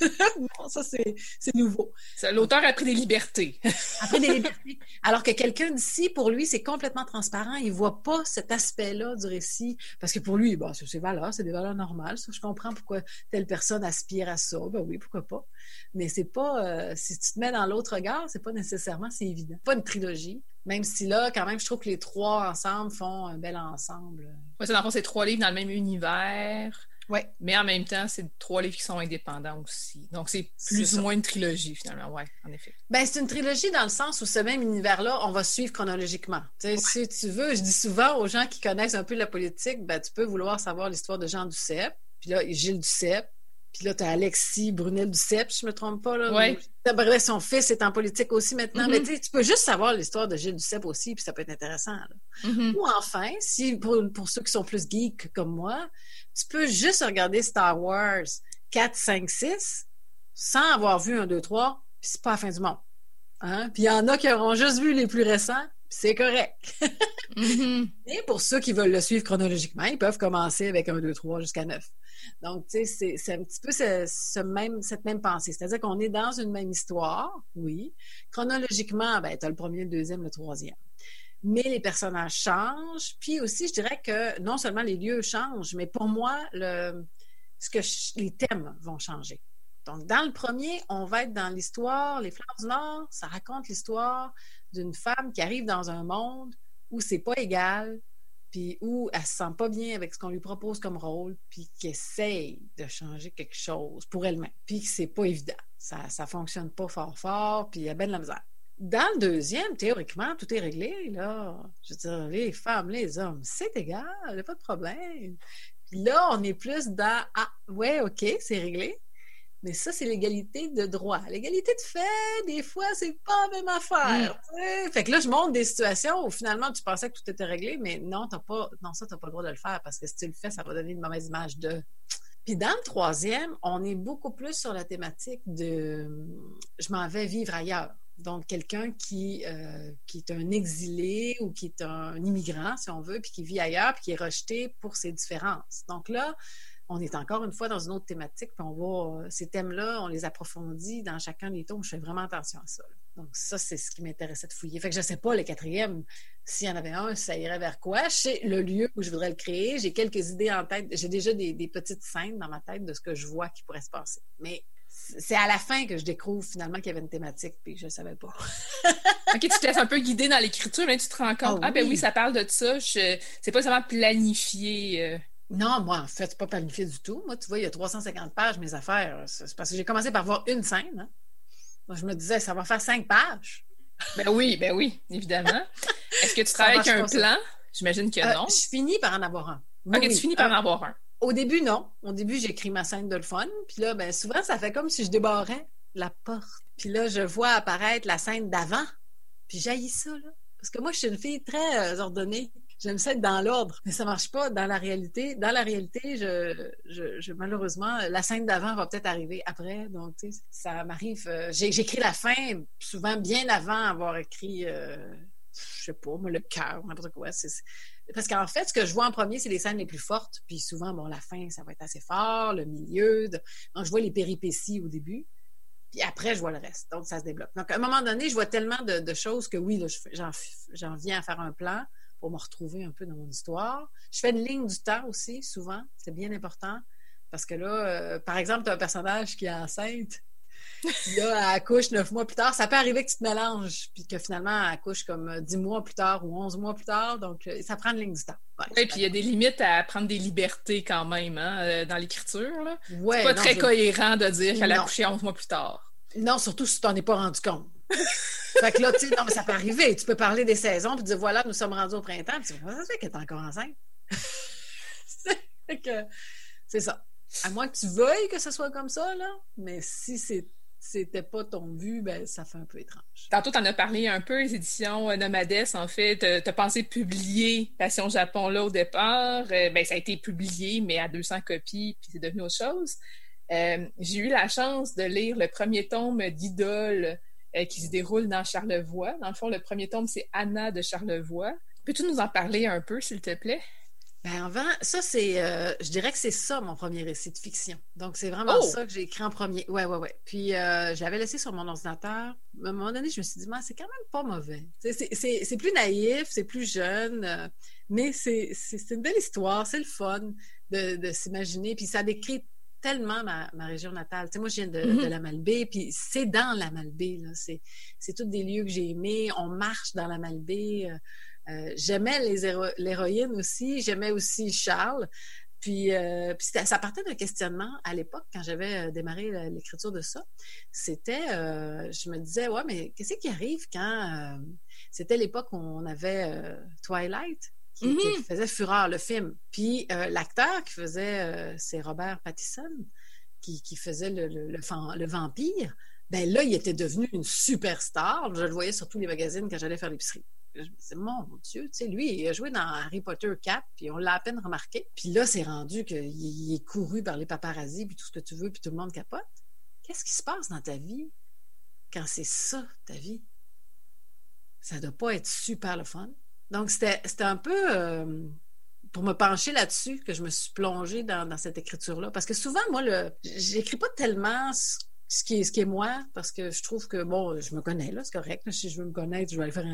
[laughs] non, ça, c'est nouveau. L'auteur a pris des libertés. a pris des libertés. Alors que quelqu'un d'ici, pour lui, c'est complètement transparent. Il voit pas cet aspect-là du récit. Parce que pour lui, bon, c'est ses valeurs, c'est des valeurs normales. je comprends pourquoi telle personne aspire à ça. Ben oui, pourquoi pas. Mais c'est pas, euh, si tu te mets dans l'autre regard, c'est pas nécessairement, c'est évident. Pas une trilogie. Même si là, quand même, je trouve que les trois ensemble font un bel ensemble. Oui, c'est dans le fond, c'est trois livres dans le même univers. Oui. Mais en même temps, c'est trois livres qui sont indépendants aussi. Donc, c'est plus ou moins une trilogie, finalement. Oui, en effet. Ben, c'est une trilogie dans le sens où ce même univers-là, on va suivre chronologiquement. Si tu veux, je dis souvent aux gens qui connaissent un peu la politique, ben, tu peux vouloir savoir l'histoire de Jean Duceppe. Puis là, Gilles Duceppe, puis là, tu as Alexis Brunel Duceppe, si je me trompe pas. Là. Oui. Son fils est en politique aussi maintenant. Mais mm-hmm. tu peux juste savoir l'histoire de Gilles Duceppe aussi, puis ça peut être intéressant. Mm-hmm. Ou enfin, si pour, pour, ceux qui sont plus geeks comme moi, tu peux juste regarder Star Wars 4, 5, 6 sans avoir vu un, 2, 3, puis c'est pas la fin du monde. Hein? Puis il y en a qui auront juste vu les plus récents, c'est correct. Mm-hmm. [laughs] Et pour ceux qui veulent le suivre chronologiquement, ils peuvent commencer avec un, 2, 3 jusqu'à 9. Donc, tu sais, c'est un petit peu ce, même, cette même pensée. C'est-à-dire qu'on est dans une même histoire, oui. Chronologiquement, ben, tu as le premier, le deuxième, le troisième. Mais les personnages changent. Puis aussi, je dirais que non seulement les lieux changent, mais pour moi, le, ce que les thèmes vont changer. Donc, dans le premier, on va être dans l'histoire, Les Fleurs du Nord, ça raconte l'histoire d'une femme qui arrive dans un monde où c'est pas égal, puis où elle se sent pas bien avec ce qu'on lui propose comme rôle, puis qui essaye de changer quelque chose pour elle-même, puis que c'est pas évident. Ça, ça fonctionne pas fort fort, puis il y a bien de la misère. Dans le deuxième, théoriquement, tout est réglé, là. Je veux dire, les femmes, les hommes, c'est égal, il n'y a pas de problème. Puis là, on est plus dans Ah, ouais, OK, c'est réglé. Mais ça, c'est l'égalité de droit. L'égalité de fait, des fois, c'est pas la même affaire. Mm. Fait que là, je montre des situations où finalement, tu pensais que tout était réglé, mais non, t'as pas, non, ça, t'as pas le droit de le faire parce que si tu le fais, ça va donner une mauvaise image de. Puis dans le troisième, on est beaucoup plus sur la thématique de je m'en vais vivre ailleurs. Donc, quelqu'un qui, euh, qui est un exilé ou qui est un immigrant, si on veut, puis qui vit ailleurs, puis qui est rejeté pour ses différences. Donc là, on est encore une fois dans une autre thématique, puis on va, euh, ces thèmes-là, on les approfondit dans chacun des tomes. Je fais vraiment attention à ça. Donc, ça, c'est ce qui m'intéressait de fouiller. Fait que je ne sais pas, le quatrième, s'il y en avait un, ça irait vers quoi? Je sais le lieu où je voudrais le créer. J'ai quelques idées en tête. J'ai déjà des, petites scènes dans ma tête de ce que je vois qui pourrait se passer. Mais c'est à la fin que je découvre finalement qu'il y avait une thématique, puis je ne savais pas. [laughs] OK, tu te laisses un peu guider dans l'écriture, mais tu te rends compte, ah, ah ben oui, ça parle de ça. C'est pas seulement planifié. Non, moi, en fait, c'est pas planifié du tout. Moi, tu vois, il y a 350 pages, mes affaires. C'est parce que j'ai commencé par voir une scène. Hein. Moi, je me disais, ça va faire cinq pages. Ben oui, ben oui, évidemment. [laughs] Est-ce que tu travailles avec un plan? J'imagine que euh, non. je finis par en avoir un. OK, tu finis par en euh, avoir un. Au début, non. Au début, j'écris ma scène de le fun. Puis là, ben souvent, ça fait comme si je débarrais la porte. Puis là, je vois apparaître la scène d'avant. Puis j'haïs ça, là. Parce que moi, je suis une fille très euh, ordonnée. J'aime ça être dans l'ordre, mais ça marche pas dans la réalité. Dans la réalité, je, je, malheureusement, la scène d'avant va peut-être arriver après. Donc, ça m'arrive. Euh, j'écris la fin souvent bien avant avoir écrit, euh, je sais pas, moi, le cœur, n'importe quoi. Parce qu'en fait, ce que je vois en premier, c'est les scènes les plus fortes. Puis souvent, bon, la fin, ça va être assez fort, le milieu. Donc, je vois les péripéties au début. Puis après, je vois le reste. Donc, ça se développe. Donc, à un moment donné, je vois tellement de, choses que oui, j'en viens à faire un plan pour me retrouver un peu dans mon histoire. Je fais une ligne du temps aussi, souvent. C'est bien important. Parce que là, euh, par exemple, tu as un personnage qui est enceinte, puis [laughs] là, elle accouche neuf mois plus tard. Ça peut arriver que tu te mélanges, puis que finalement, elle accouche comme dix mois plus tard ou onze mois plus tard. Donc, euh, ça prend une ligne du temps. Oui, puis il y a des limites à prendre des libertés quand même hein, euh, dans l'écriture. Ouais, c'est pas très cohérent de dire qu'elle a accouché onze mois plus tard. Non, surtout si tu t'en es pas rendu compte. Fait que là, tu non, mais ça peut arriver. Tu peux parler des saisons puis dire voilà, nous sommes rendus au printemps. Puis ça se fait qu'elle est encore enceinte? [laughs] c'est ça. À moins que tu veuilles que ce soit comme ça, là. Mais si c'est c'était pas ton but, ben ça fait un peu étrange. Tantôt, tu en as parlé un peu, les éditions euh, Nomades, en fait. Tu as pensé publier Passion Japon là au départ. Euh, ben, ça a été publié, mais à 200 copies, puis c'est devenu autre chose. Euh, j'ai eu la chance de lire le premier tome d'Idole qui se déroule dans Charlevoix. Dans le fond, le premier tome, c'est Anna de Charlevoix. Peux-tu nous en parler un peu, s'il te plaît? Ben avant, ça c'est, euh, je dirais que c'est ça mon premier récit de fiction. Donc c'est vraiment oh! ça que j'ai écrit en premier. Ouais, ouais, ouais. Puis euh, j'avais laissé sur mon ordinateur. À un moment donné, je me suis dit, c'est quand même pas mauvais. C'est plus naïf, c'est plus jeune, euh, mais c'est une belle histoire, c'est le fun de, s'imaginer. Puis ça décrit tellement ma, région natale. Tu sais, moi, je viens de, mm-hmm. la Malbaie, puis c'est dans la Malbaie. C'est tous des lieux que j'ai aimés. On marche dans la Malbaie. Euh, j'aimais l'héroïne aussi, j'aimais aussi Charles. Puis, euh, ça partait d'un questionnement à l'époque, quand j'avais euh, démarré l'écriture de ça. C'était, je me disais, ouais, mais qu'est-ce qui arrive quand c'était l'époque où on avait Twilight, qui, mm-hmm. faisait fureur, le film. Puis l'acteur qui faisait, c'est Robert Pattinson, qui, faisait le, le, vampire. Ben là, il était devenu une superstar. Je le voyais sur tous les magazines quand j'allais faire l'épicerie je me disais, mon Dieu, tu sais, lui, il a joué dans Harry Potter 4, puis on l'a à peine remarqué. Puis là, c'est rendu qu'il est couru par les paparazzis, puis tout ce que tu veux, puis tout le monde capote. Qu'est-ce qui se passe dans ta vie quand c'est ça, ta vie? Ça doit pas être super le fun. Donc, c'était un peu euh, pour me pencher là-dessus que je me suis plongée dans, cette écriture-là. Parce que souvent, moi, j'écris pas tellement ce qui est, ce qui est moi, parce que je trouve que, bon, je me connais, là, c'est correct. si je veux me connaître, je vais aller faire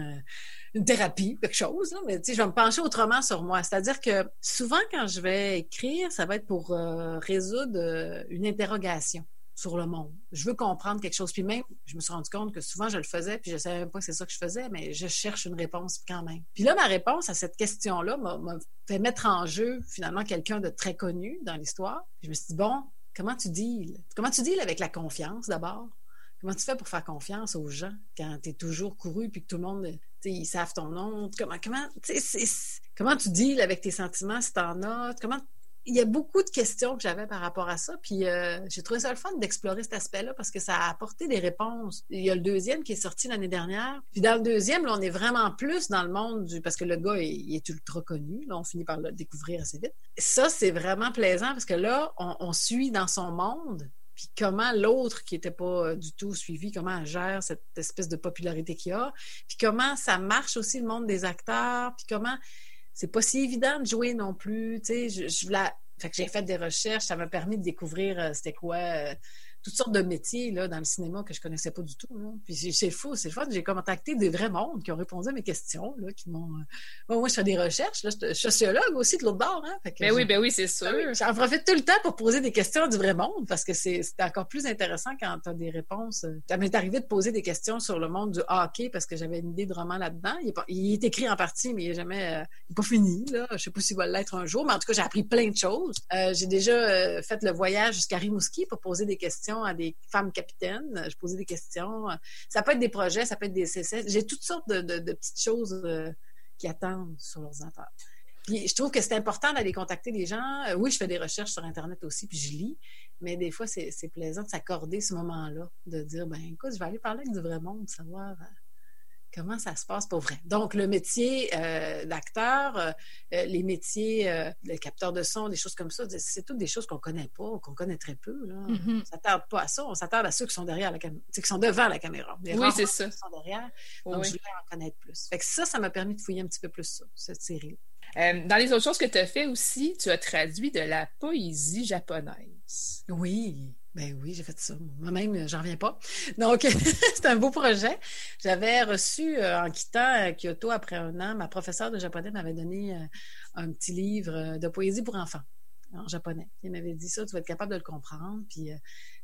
une thérapie, quelque chose, là, mais tu sais, je vais me pencher autrement sur moi. C'est-à-dire que souvent, quand je vais écrire, ça va être pour euh, résoudre euh, une interrogation sur le monde. Je veux comprendre quelque chose. Puis même, je me suis rendu compte que souvent, je le faisais, puis je savais même pas que c'est ça que je faisais, mais je cherche une réponse quand même. Puis là, ma réponse à cette question-là m'a fait mettre en jeu, finalement, quelqu'un de très connu dans l'histoire. Je me suis dit, bon, Comment tu deals? Comment tu deals avec la confiance d'abord? Comment tu fais pour faire confiance aux gens quand tu es toujours couru puis que tout le monde, ils savent ton nom? Comment, comment, comment tu deals avec tes sentiments si tu en as? Comment il y a beaucoup de questions que j'avais par rapport à ça. Puis euh, j'ai trouvé ça le fun d'explorer cet aspect-là parce que ça a apporté des réponses. Il y a le deuxième qui est sorti l'année dernière. Puis dans le deuxième, là, on est vraiment plus dans le monde du... Parce que le gars, il, est ultra connu. Là, on finit par le découvrir assez vite. Ça, c'est vraiment plaisant parce que là, on, suit dans son monde puis comment l'autre qui n'était pas euh, du tout suivi, comment elle gère cette espèce de popularité qu'il a, puis comment ça marche aussi le monde des acteurs, puis comment c'est pas si évident de jouer non plus. Tu sais, j'ai fait des recherches, ça m'a permis de découvrir euh, c'était quoi euh, toutes sortes de métiers là, dans le cinéma que je connaissais pas du tout. Puis c'est fou, c'est fun. J'ai contacté des vrais mondes qui ont répondu à mes questions, là, qui m'ont. Euh, moi, je fais des recherches. Là, je suis sociologue aussi de l'autre bord. Hein, ben oui, ben oui, c'est sûr. J'en profite tout le temps pour poser des questions du vrai monde parce que c'est encore plus intéressant quand tu as des réponses. Ça m'est arrivé de poser des questions sur le monde du hockey parce que j'avais une idée de roman là-dedans. Il, est écrit en partie, mais il n'est jamais euh, pas fini. Là. Je sais pas s'il va l'être un jour, mais en tout cas, j'ai appris plein de choses. Euh, j'ai déjà fait le voyage jusqu'à Rimouski pour poser des questions à des femmes capitaines. Je posais des questions. Ça peut être des projets, ça peut être des CC. J'ai toutes sortes de, petites choses euh, qui attendent sur l'ordinateur. Puis je trouve que c'est important d'aller contacter des gens. Euh, oui, je fais des recherches sur Internet aussi, puis je lis, mais des fois, c'est plaisant de s'accorder ce moment-là, de dire, ben écoute, je vais aller parler avec du vrai monde, savoir euh, comment ça se passe pour vrai? Donc, le métier euh, d'acteur, euh, euh, les métiers de capteur de son, des choses comme ça, c'est toutes des choses qu'on connaît pas, qu'on connaît très peu. Là. Mm-hmm. On s'attarde pas à ça, on s'attarde à ceux qui sont derrière la caméra, qui sont devant la caméra. oui, c'est ça. Qui sont derrière. Donc, je voulais en connaître plus. Fait que ça, ça m'a permis de fouiller un petit peu plus ça, cette série. dans les autres choses que tu as fait aussi, tu as traduit de la poésie japonaise. Oui. Ben oui, j'ai fait ça. Moi-même, j'en reviens pas. Donc, [laughs] c'est un beau projet. J'avais reçu, euh, en quittant euh, Kyoto après un an, ma professeure de japonais m'avait donné euh, un petit livre de poésie pour enfants en japonais. Il m'avait dit ça, tu vas être capable de le comprendre. Puis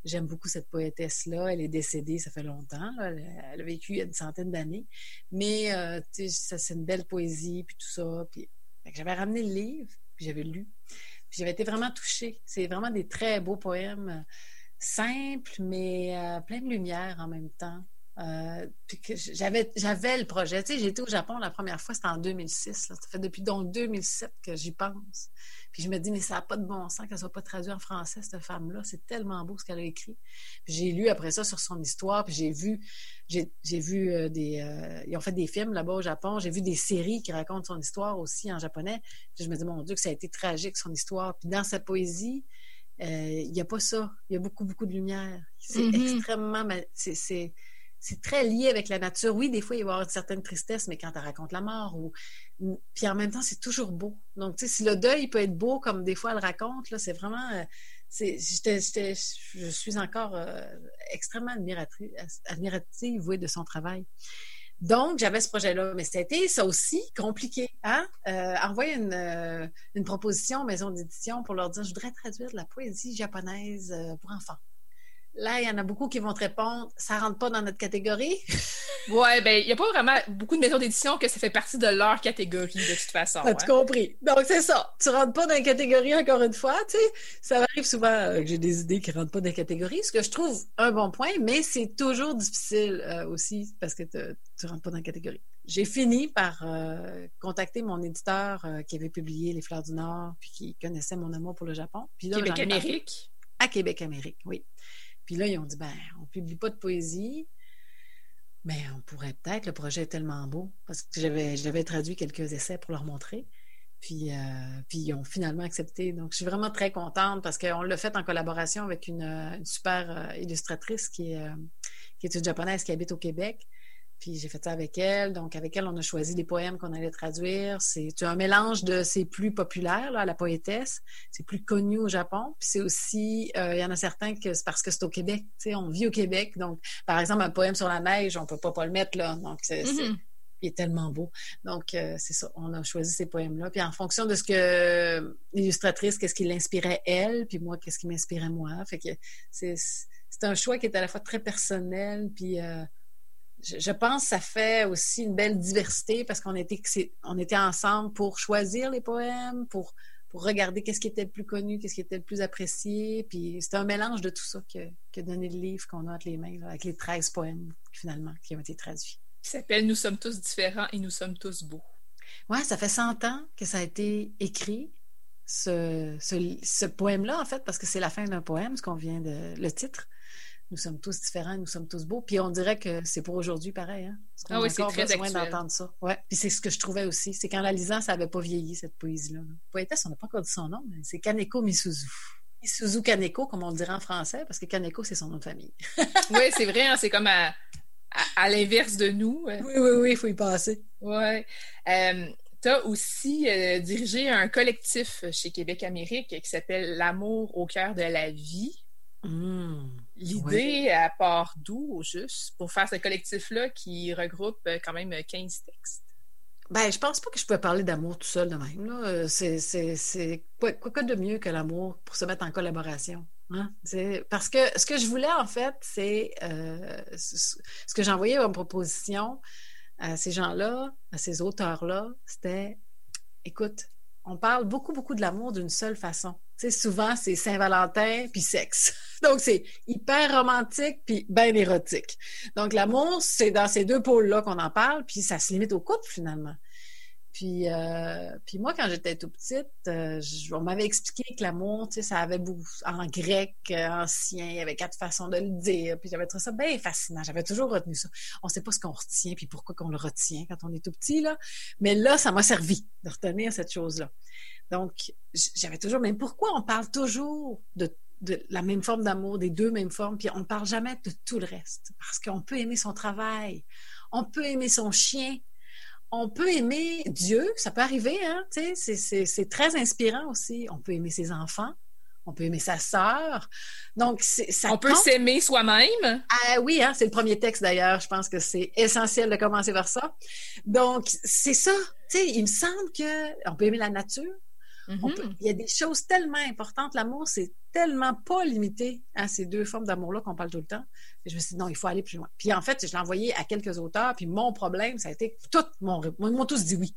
j'aime beaucoup cette poétesse-là. Elle est décédée, ça fait longtemps. Elle, a vécu une centaine d'années. Mais ça, c'est une belle poésie, puis tout ça. Puis j'avais ramené le livre, puis j'avais lu. Puis j'avais été vraiment touchée. C'est vraiment des très beaux poèmes simple, mais euh, plein de lumière en même temps. Euh, j'avais, le projet. Tu sais, été au Japon la première fois, c'était en 2006. Ça fait depuis donc 2007 que j'y pense. Puis je me dis, mais ça n'a pas de bon sens qu'elle soit pas traduite en français, cette femme-là. C'est tellement beau ce qu'elle a écrit. Puis j'ai lu après ça sur son histoire, puis j'ai vu, j'ai, vu euh, des... Euh, ils ont fait des films là-bas au Japon. J'ai vu des séries qui racontent son histoire aussi en japonais. Puis je me dis, mon Dieu, que ça a été tragique, son histoire. Puis dans sa poésie, il n'y a pas ça. Il y a beaucoup, beaucoup de lumière. C'est mm-hmm. extrêmement... C'est c'est très lié avec la nature. Oui, des fois, il va y avoir une certaine tristesse, mais quand elle raconte la mort, ou puis en même temps, c'est toujours beau. Donc, tu sais, si le deuil peut être beau, comme des fois elle raconte, là, c'est vraiment. Euh, je suis encore euh, extrêmement admirative, admirative oui, de son travail. Donc, j'avais ce projet-là, mais c'était ça aussi compliqué. Hein? Euh, envoyer une, une proposition aux maisons d'édition pour leur dire je voudrais traduire de la poésie japonaise pour enfants. Là, il y en a beaucoup qui vont te répondre ça rentre pas dans notre catégorie. [laughs] ouais, ben, il n'y a pas vraiment beaucoup de maisons d'édition que ça fait partie de leur catégorie de toute façon. As-tu hein. compris? Donc, c'est ça. Tu rentres pas dans une catégorie encore une fois, tu sais. Ça arrive souvent euh, que j'ai des idées qui rentrent pas dans une catégorie, ce que je trouve un bon point, mais c'est toujours difficile euh, aussi parce que tu rentres pas dans une catégorie. J'ai fini par euh, contacter mon éditeur qui avait publié Les Fleurs du Nord, puis qui connaissait mon amour pour le Japon. Puis Québec-Amérique? À Québec-Amérique, oui. Puis là, ils ont dit, ben, on publie pas de poésie, mais on pourrait peut-être, le projet est tellement beau, parce que j'avais, traduit quelques essais pour leur montrer. Puis, euh, puis ils ont finalement accepté. Donc, je suis vraiment très contente parce qu'on l'a fait en collaboration avec une, super euh, illustratrice qui euh, qui est une japonaise qui habite au Québec. Puis j'ai fait ça avec elle. Donc, avec elle, on a choisi des poèmes qu'on allait traduire. C'est un mélange de c'est plus populaire, là, la poétesse. C'est plus connu au Japon. Puis c'est aussi, euh, il y en a certains que c'est parce que c'est au Québec. Tu sais, on vit au Québec. Donc, par exemple, un poème sur la neige, on peut pas pas le mettre là. Donc, c'est, mm-hmm. il est tellement beau. Donc, euh, c'est ça. On a choisi ces poèmes-là. Puis en fonction de ce que l'illustratrice, qu'est-ce qui l'inspirait elle, puis moi, qu'est-ce qui m'inspirait moi. Fait que c'est, c'est un choix qui est à la fois très personnel, puis euh, je, pense que ça fait aussi une belle diversité parce qu'on était, on était ensemble pour choisir les poèmes, pour, pour regarder qu'est-ce qui était le plus connu, qu'est-ce qui était le plus apprécié. Puis c'est un mélange de tout ça que, que donné le livre qu'on a entre les mains, avec les 13 poèmes finalement qui ont été traduits. Qui s'appelle Nous sommes tous différents et nous sommes tous beaux. Oui, ça fait 100 ans que ça a été écrit, ce, ce, ce poème-là, en fait, parce que c'est la fin d'un poème, ce qu'on vient de. le titre nous sommes tous différents, nous sommes tous beaux. Puis on dirait que c'est pour aujourd'hui pareil. Hein? ah oui, c'est très besoin d'entendre ça. Ouais. Puis c'est ce que je trouvais aussi. C'est qu'en la lisant, ça n'avait pas vieilli, cette poésie-là. Poétesse, on n'a pas encore dit son nom, mais c'est Kaneko Misuzu. Misuzu Kaneko, comme on le dirait en français, parce que Kaneko, c'est son nom de famille. [laughs] oui, c'est vrai, hein, c'est comme à, à, l'inverse de nous. Oui, oui, oui, il faut y passer. Oui. Euh, tu as aussi euh, dirigé un collectif chez Québec Amérique qui s'appelle L'amour au cœur de la vie. Mmh. L'idée, à part d'où, juste, pour faire ce collectif-là qui regroupe euh, quand même 15 textes? Ben, je pense pas que je peux parler d'amour tout seul de même. Euh, c'est quoi, quoi, de mieux que l'amour pour se mettre en collaboration? Hein? Parce que ce que je voulais, en fait, c'est euh, ce que j'envoyais en proposition à ces gens-là, à ces auteurs-là, c'était écoute, on parle beaucoup, beaucoup de l'amour d'une seule façon. Souvent, c'est Saint-Valentin puis sexe. [laughs] Donc, c'est hyper romantique puis bien érotique. Donc, l'amour, c'est dans ces deux pôles-là qu'on en parle, puis ça se limite au couple, finalement. Puis, euh, puis moi, quand j'étais tout petite, euh, on m'avait expliqué que l'amour, tu sais, ça avait beaucoup, en grec euh, ancien, il y avait quatre façons de le dire. Puis j'avais trouvé ça bien fascinant. J'avais toujours retenu ça. On sait pas ce qu'on retient, puis pourquoi qu'on le retient quand on est tout petit, là. Mais là, ça m'a servi de retenir cette chose-là. Donc, j'avais toujours, mais pourquoi on parle toujours de, de la même forme d'amour, des deux mêmes formes, puis on ne parle jamais de tout le reste? Parce qu'on peut aimer son travail, on peut aimer son chien, on peut aimer Dieu, ça peut arriver, hein, c'est très inspirant aussi. On peut aimer ses enfants, on peut aimer sa sœur. Donc, ça On peut s'aimer soi-même? Ah oui, hein, c'est le premier texte d'ailleurs. Je pense que c'est essentiel de commencer par ça. Donc, c'est ça. Tu sais, il me semble que on peut aimer la nature, Mm-hmm. il y a des choses tellement importantes. L'amour, c'est tellement pas limité à ces deux formes d'amour-là qu'on parle tout le temps. Et je me suis dit, non, il faut aller plus loin. Puis en fait, je l'ai envoyé à quelques auteurs, puis mon problème, ça a été tout mon... Ils m'ont tous dit oui,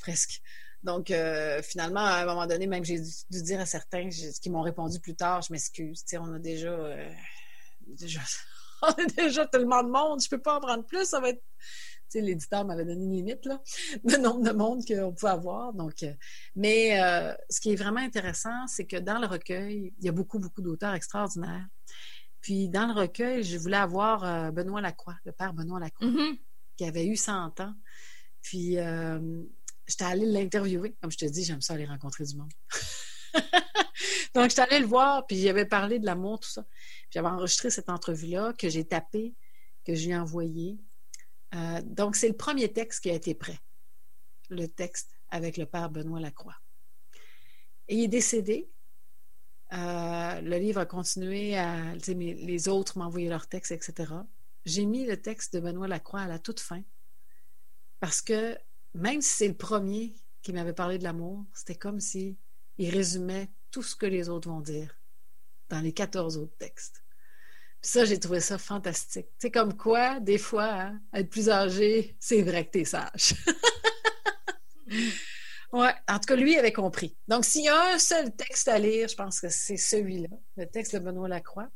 presque. Donc, euh, finalement, à un moment donné, même j'ai dû, dire à certains qui m'ont répondu plus tard, je m'excuse, on a déjà... Euh, déjà [laughs] On a déjà tellement de monde, je peux pas en prendre plus, ça va être l'éditeur m'avait donné une limite là, de nombre de monde qu'on pouvait avoir. Donc, euh, mais euh, ce qui est vraiment intéressant, c'est que dans le recueil, il y a beaucoup, beaucoup d'auteurs extraordinaires. Puis dans le recueil, je voulais avoir euh, Benoît Lacroix, le père Benoît Lacroix, Mhm. qui avait eu 100 ans. Puis euh, j'étais allée l'interviewer. Comme je te dis, j'aime ça aller rencontrer du monde. [laughs] Donc, j'étais allée le voir, puis j'avais parlé de l'amour, tout ça. J'avais enregistré cette entrevue-là que j'ai tapée, que j'ai envoyée. Euh, donc, c'est le premier texte qui a été prêt. Le texte avec le père Benoît Lacroix. Et il est décédé. Euh, le livre a continué à. les autres m'envoyaient leurs textes, etc. J'ai mis le texte de Benoît Lacroix à la toute fin. Parce que même si c'est le premier qui m'avait parlé de l'amour, c'était comme si il résumait tout ce que les autres vont dire dans les 14 autres textes. Ça, j'ai trouvé ça fantastique. Tu sais, comme quoi, des fois, hein, être plus âgé, c'est vrai que t'es sage. [laughs] ouais, en tout cas, lui avait compris. Donc, s'il y a un seul texte à lire, je pense que c'est celui-là, le texte de Benoît Lacroix.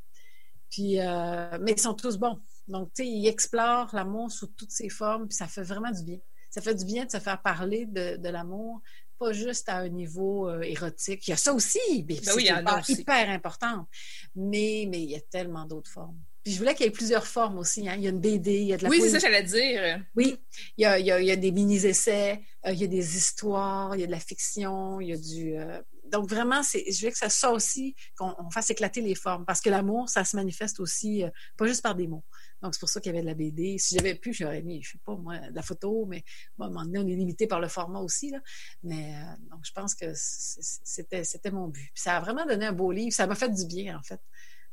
Puis, euh, mais ils sont tous bons. Donc, tu sais, il explore l'amour sous toutes ses formes, puis ça fait vraiment du bien. Ça fait du bien de se faire parler de l'amour, pas juste à un niveau euh, érotique. Il y a ça aussi, mais Ben c'est oui, il y en a hyper, important. Mais, mais il y a tellement d'autres formes. Puis je voulais qu'il y ait plusieurs formes aussi. hein. Il y a une BD, il y a de la Oui, c'est ça que j'allais dire. Oui, il y a, il y a- il y a des mini-essais, euh, il y a des histoires, il y a de la fiction, il y a du... euh, Donc vraiment, c'est, je voulais que ça soit aussi, qu'on on fasse éclater les formes, parce que l'amour, ça se manifeste aussi, euh, pas juste par des mots. Donc c'est pour ça qu'il y avait de la BD. Si j'avais pu, j'aurais mis, je sais pas moi, de la photo, mais bon, à un moment donné, on est limité par le format aussi. Là. Mais euh, donc je pense que c'était, mon but. Puis ça a vraiment donné un beau livre. Ça m'a fait du bien, en fait,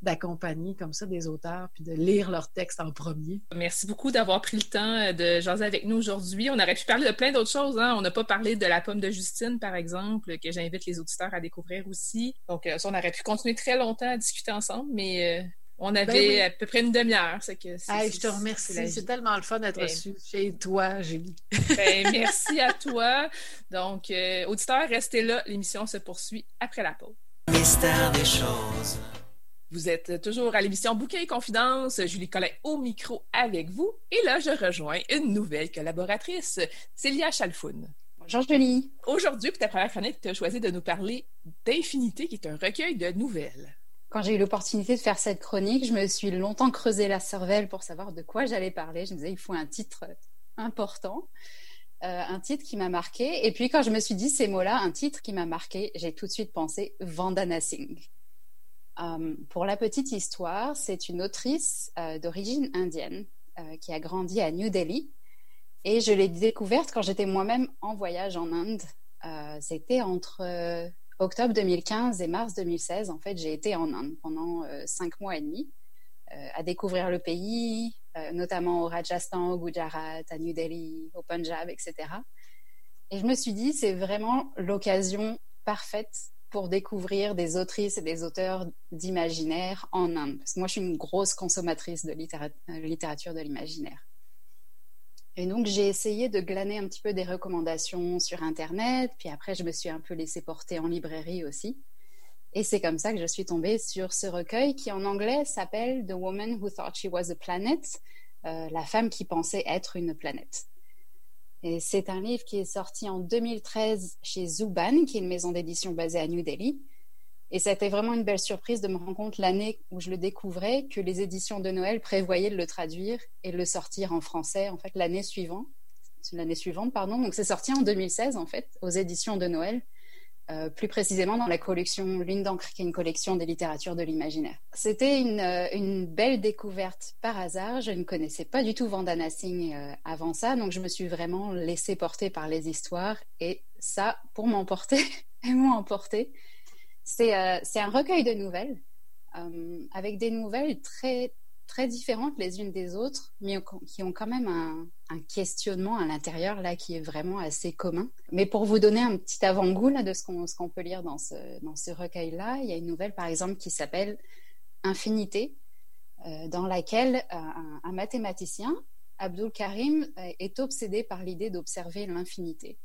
d'accompagner comme ça des auteurs, puis de lire leurs textes en premier. Merci beaucoup d'avoir pris le temps de jaser avec nous aujourd'hui. On aurait pu parler de plein d'autres choses. Hein? On n'a pas parlé de la pomme de Justine, par exemple, que j'invite les auditeurs à découvrir aussi. Donc, euh, ça, on aurait pu continuer très longtemps à discuter ensemble, mais euh, on avait Ben oui. à peu près une demi-heure. C'est que c'est- Hey, c'est- je te remercie. C'est tellement le fun d'être Ben- reçu chez toi, Julie. Ben, [laughs] merci à toi. Donc, euh, auditeurs, restez là. L'émission se poursuit après la pause. Mystère des choses. Vous êtes toujours à l'émission Bouquet et Confidence. Julie Collin au micro avec vous. Et là, je rejoins une nouvelle collaboratrice, Célia Chalfoun. Bonjour Julie. Aujourd'hui, pour ta première chronique, tu as choisi de nous parler d'Infinité, qui est un recueil de nouvelles. Quand j'ai eu l'opportunité de faire cette chronique, je me suis longtemps creusé la cervelle pour savoir de quoi j'allais parler. Je me disais, il faut un titre important, euh, un titre qui m'a marqué. Et puis quand je me suis dit ces mots-là, un titre qui m'a marqué, j'ai tout de suite pensé Vandana Singh. Euh, pour la petite histoire, c'est une autrice euh, d'origine indienne euh, qui a grandi à New Delhi. Et je l'ai découverte quand j'étais moi-même en voyage en Inde. Euh, C'était entre euh, octobre 2015 et mars 2016. En fait, j'ai été en Inde pendant euh, cinq mois et demi euh, à découvrir le pays, euh, notamment au Rajasthan, au Gujarat, à New Delhi, au Punjab, etc. Et je me suis dit, c'est vraiment l'occasion parfaite pour découvrir des autrices et des auteurs d'imaginaire en Inde. Parce que moi, je suis une grosse consommatrice de littéra- littérature de l'imaginaire. Et donc, j'ai essayé de glaner un petit peu des recommandations sur Internet, puis après, je me suis un peu laissée porter en librairie aussi. Et c'est comme ça que je suis tombée sur ce recueil qui, en anglais, s'appelle The Woman Who Thought She Was a Planet, euh, la femme qui pensait être une planète. Et c'est un livre qui est sorti en 2013 chez Zuban, qui est une maison d'édition basée à New Delhi. Et ça a été vraiment une belle surprise de me rendre compte l'année où je le découvrais que les éditions de Noël prévoyaient de le traduire et de le sortir en français en fait l'année suivante. L'année suivante, pardon. Donc c'est sorti en 2016 en fait aux éditions de Noël, euh, plus précisément dans la collection Lune d'encre, qui est une collection des littératures de l'imaginaire. C'était une, euh, belle découverte par hasard. Je ne connaissais pas du tout Vandana Singh euh, avant ça, donc je me suis vraiment laissée porter par les histoires et ça, pour m'emporter, [laughs] elles m'ont emporté. C'est euh, c'est un recueil de nouvelles euh, avec des nouvelles très très différentes les unes des autres, mais qui ont quand même un, questionnement à l'intérieur là qui est vraiment assez commun. Mais pour vous donner un petit avant-goût de ce qu'on peut lire dans ce dans ce recueil là, il y a une nouvelle par exemple qui s'appelle Infinité, euh, dans laquelle un, un mathématicien, Abdul Karim, est obsédé par l'idée d'observer l'infinité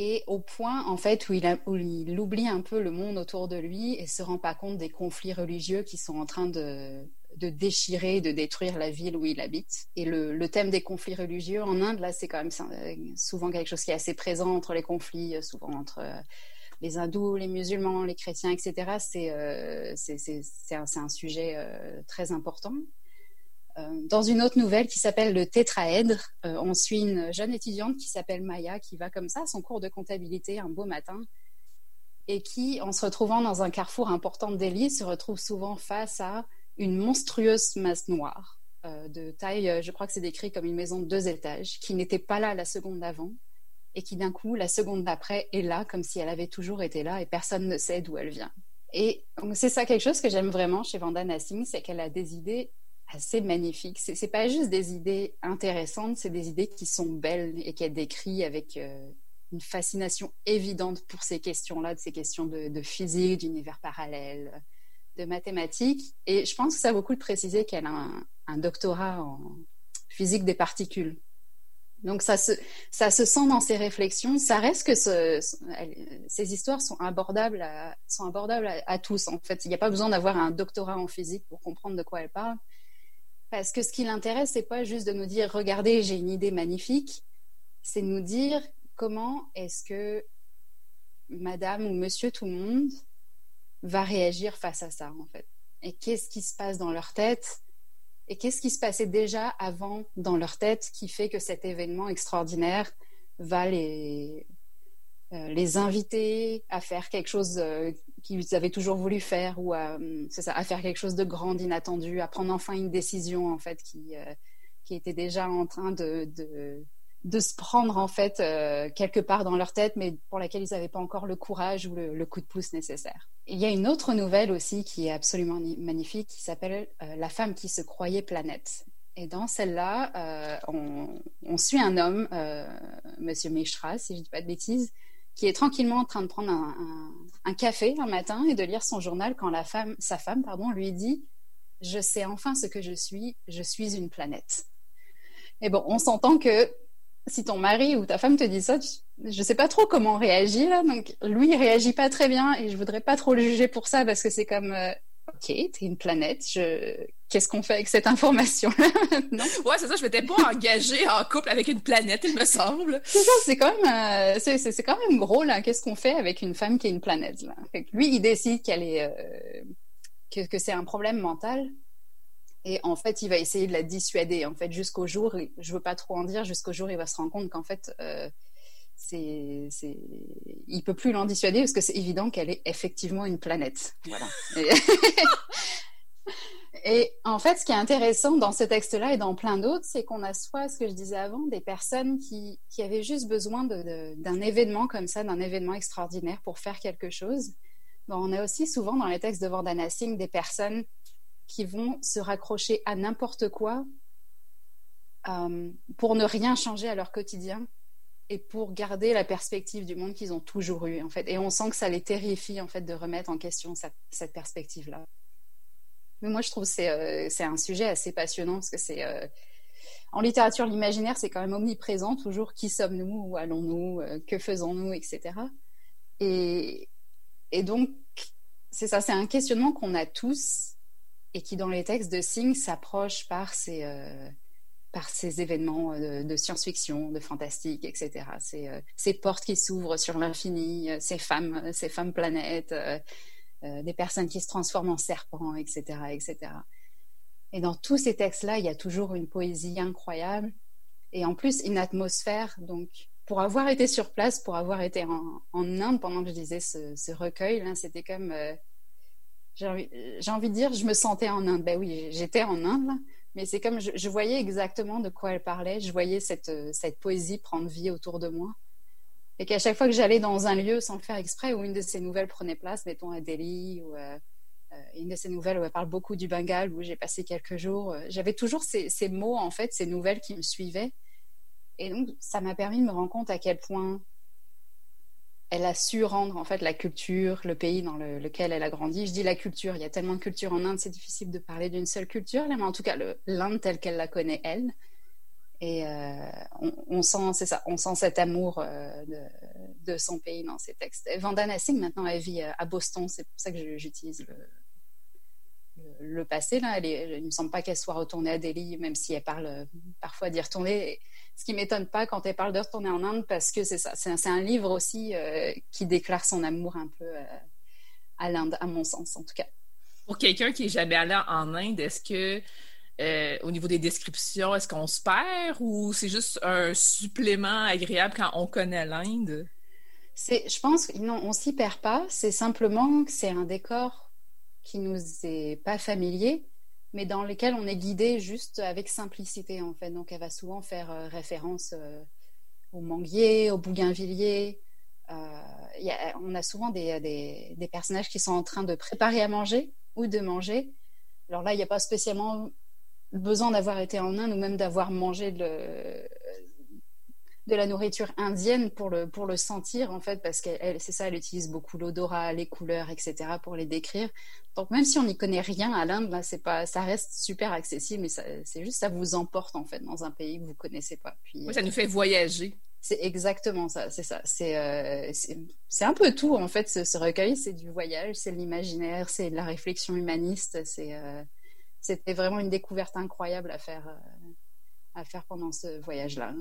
et au point en fait où il, a, il, oublie un peu le monde autour de lui et se rend pas compte des conflits religieux qui sont en train de, de déchirer, de détruire la ville où il habite. Et le, le thème des conflits religieux en Inde, là, c'est quand même souvent quelque chose qui est assez présent entre les conflits, souvent entre les hindous, les musulmans, les chrétiens, etc. C'est euh, un, un, sujet euh, très important. Euh, dans une autre nouvelle qui s'appelle Le tétraèdre, on suit une jeune étudiante qui s'appelle Maya, qui va comme ça à son cours de comptabilité un beau matin et qui, en se retrouvant dans un carrefour important de Delhi, se retrouve souvent face à une monstrueuse masse noire de taille, je crois que c'est décrit comme une maison de deux étages, qui n'était pas là la seconde d'avant et qui d'un coup, la seconde d'après, est là comme si elle avait toujours été là et personne ne sait d'où elle vient. Et c'est ça quelque chose que j'aime vraiment chez Vandana Singh, c'est qu'elle a des idées assez magnifiques. C'est, c'est pas juste des idées intéressantes, c'est des idées qui sont belles et qu'elle décrit avec euh, une fascination évidente pour ces questions-là, de ces questions de, physique, d'univers parallèle, de mathématiques. Et je pense que ça vaut beaucoup de préciser qu'elle a un doctorat en physique des particules. Donc ça se, ça se sent dans ses réflexions. Ça reste que ce, ces histoires sont abordables, à, sont abordables à, tous. En fait, il n'y a pas besoin d'avoir un doctorat en physique pour comprendre de quoi elle parle. Parce que ce qui l'intéresse, c'est pas juste de nous dire regardez, j'ai une idée magnifique. C'est nous dire comment est-ce que Madame ou Monsieur tout le monde va réagir face à ça en fait? Et qu'est-ce qui se passe dans leur tête? Et qu'est-ce qui se passait déjà avant dans leur tête qui fait que cet événement extraordinaire va les, les inviter à faire quelque chose euh, qu'ils avaient toujours voulu faire ou à, à faire quelque chose de grand, d'inattendu, à prendre enfin une décision en fait qui, euh, était déjà en train de, se prendre en fait quelque part dans leur tête, mais pour laquelle ils n'avaient pas encore le courage ou le coup de pouce nécessaire. Il y a une autre nouvelle aussi qui est absolument magnifique, qui s'appelle euh, La femme qui se croyait planète. Et dans celle-là, euh, on, suit un homme, euh, Monsieur Mishra, si je ne dis pas de bêtises, qui est tranquillement en train de prendre un, café un matin et de lire son journal quand la femme, sa femme lui dit Je sais enfin ce que je suis, je suis une planète. Et bon, on s'entend que si ton mari ou ta femme te dit ça, je sais pas trop comment on réagit. Donc lui, il réagit pas très bien et je voudrais pas trop le juger pour ça parce que c'est comme euh, ok, t'es une planète. Je... Qu'est-ce qu'on fait avec cette information là [laughs] Ouais, c'est ça. Je m'étais pas engagée en couple avec une planète, il me semble. C'est ça. C'est quand même, euh, c'est, quand même gros là. Qu'est-ce qu'on fait avec une femme qui est une planète là? Lui, il décide qu'elle est euh, que, que c'est un problème mental. Et en fait, il va essayer de la dissuader. En fait, jusqu'au jour, je veux pas trop en dire, jusqu'au jour, il va se rendre compte qu'en fait, euh, c'est, c'est, il peut plus l'en dissuader parce que c'est évident qu'elle est effectivement une planète. [laughs] Et... en fait, ce qui est intéressant dans ce texte-là et dans plein d'autres, c'est qu'on a soit, ce que je disais avant, des personnes qui, qui avaient juste besoin d'un événement comme ça, d'un événement extraordinaire pour faire quelque chose. On a aussi souvent dans les textes de Vandana Singh des personnes qui vont se raccrocher à n'importe quoi euh, pour ne rien changer à leur quotidien et pour garder la perspective du monde qu'ils ont toujours eu en fait. Et on sent que ça les terrifie en fait de remettre en question cette, perspective-là. Mais moi je trouve c'est euh, un sujet assez passionnant parce que c'est euh, en littérature l'imaginaire c'est quand même omniprésent toujours qui sommes-nous où allons-nous que faisons-nous etc. Et, et donc c'est ça c'est un questionnement qu'on a tous et qui dans les textes de Singh s'approche par ces, euh, par ces événements euh, de, science-fiction, de fantastique, etc. Ces, euh, ces portes qui s'ouvrent sur l'infini, ces femmes, ces femmes planètes, des personnes qui se transforment en serpents, etc., etc. Et dans tous ces textes-là, il y a toujours une poésie incroyable et en plus une atmosphère. Donc, pour avoir été sur place, pour avoir été en, en Inde pendant que je lisais ce, ce recueil, c'était comme j'ai envie, de dire, je me sentais en Inde. Ben oui, j'étais en Inde, mais c'est comme je, voyais exactement de quoi elle parlait. Je voyais cette, cette poésie prendre vie autour de moi. Et qu'à chaque fois que j'allais dans un lieu sans le faire exprès, où une de ces nouvelles prenait place, mettons à Delhi, ou euh, euh, une de ces nouvelles où elle parle beaucoup du Bengale, où j'ai passé quelques jours, euh, j'avais toujours ces, ces mots, en fait, ces nouvelles qui me suivaient. Et donc, ça m'a permis de me rendre compte à quel point elle a su rendre en fait la culture, le pays dans lequel elle a grandi. Je dis la culture, il y a tellement de culture en Inde, c'est difficile de parler d'une seule culture, mais en tout cas l'Inde telle qu'elle la connaît elle. Et euh, on, sent, c'est ça, on sent cet amour euh, de, son pays dans ses textes. Vandana Singh maintenant elle vit euh, à Boston, c'est pour ça que j'utilise le passé. Là. Elle il ne me semble pas qu'elle soit retournée à Delhi, même si elle parle parfois d'y retourner. Ce qui m'étonne pas quand elle parle de retourner en Inde, parce que c'est ça, c'est un, livre aussi qui déclare son amour un peu à l'Inde, à mon sens en tout cas. Pour quelqu'un qui est jamais allé en Inde, est-ce que euh, au niveau des descriptions, est-ce qu'on se perd ou c'est juste un supplément agréable quand on connaît l'Inde? je pense, non, on s'y perd pas. C'est simplement que c'est un décor qui nous est pas familier, mais dans lequel on est guidé juste avec simplicité en fait. Donc, elle va souvent faire euh, référence euh, au manguier, au bougainvillier. on a souvent des, des, personnages qui sont en train de préparer à manger ou de manger. Alors là, il n'y a pas spécialement besoin d'avoir été en Inde ou même d'avoir mangé de, de la nourriture indienne pour le, pour le sentir, en fait, parce qu'elle, c'est ça, elle utilise beaucoup l'odorat, les couleurs, etc., pour les décrire. Donc, même si on n'y connaît rien à l'Inde, là, c'est pas, ça reste super accessible, mais c'est juste, ça vous emporte, en fait, dans un pays que vous connaissez pas. Puis, oui, ça nous fait voyager. C'est exactement ça, c'est ça. C'est euh, c'est un peu tout, en fait, ce, recueil. C'est du voyage, c'est l'imaginaire, c'est de la réflexion humaniste, c'est. Euh, c'était vraiment une découverte incroyable à faire, euh, à faire pendant ce voyage-là.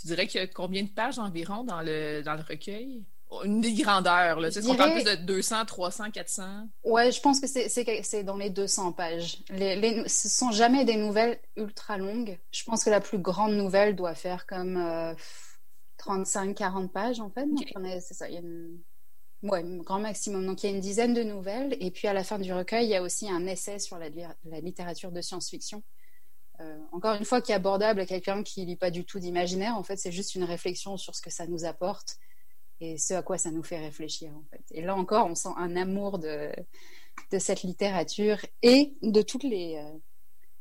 Tu dirais qu'il y a combien de pages environ dans le, dans le recueil? Une des grandeurs, là. Tu sais, parle plus de 200, 300, 400? Ouais, je pense que c'est dans les 200 pages. Les, les, ce sont jamais des nouvelles ultra longues. Je pense que la plus grande nouvelle doit faire comme 35, euh, 40 pages, en fait. C'est ça, il y a une oui, grand maximum. Donc il y a une dizaine de nouvelles. Et puis à la fin du recueil, il y a aussi un essai sur la, littérature de science-fiction. Euh, encore une fois, qui est abordable à quelqu'un qui lit pas du tout d'imaginaire. En fait, c'est juste une réflexion sur ce que ça nous apporte et ce à quoi ça nous fait réfléchir. Et là encore, on sent un amour de, cette littérature et de les, euh,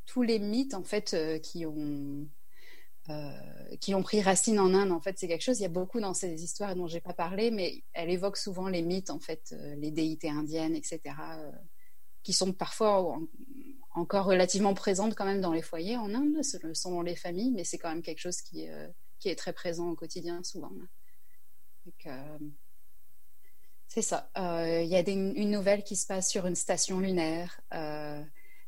tous les mythes en fait euh, qui ont qui ont pris racine en Inde. En fait, c'est quelque chose. Il y a beaucoup dans ces histoires dont j'ai pas parlé, mais elle évoque souvent les mythes, en fait, les déités indiennes, etc., qui sont parfois encore relativement présentes quand même dans les foyers en Inde, selon les familles, mais c'est quand même quelque chose qui, qui est très présent au quotidien souvent. c'est ça. Il y a une nouvelle qui se passe sur une station lunaire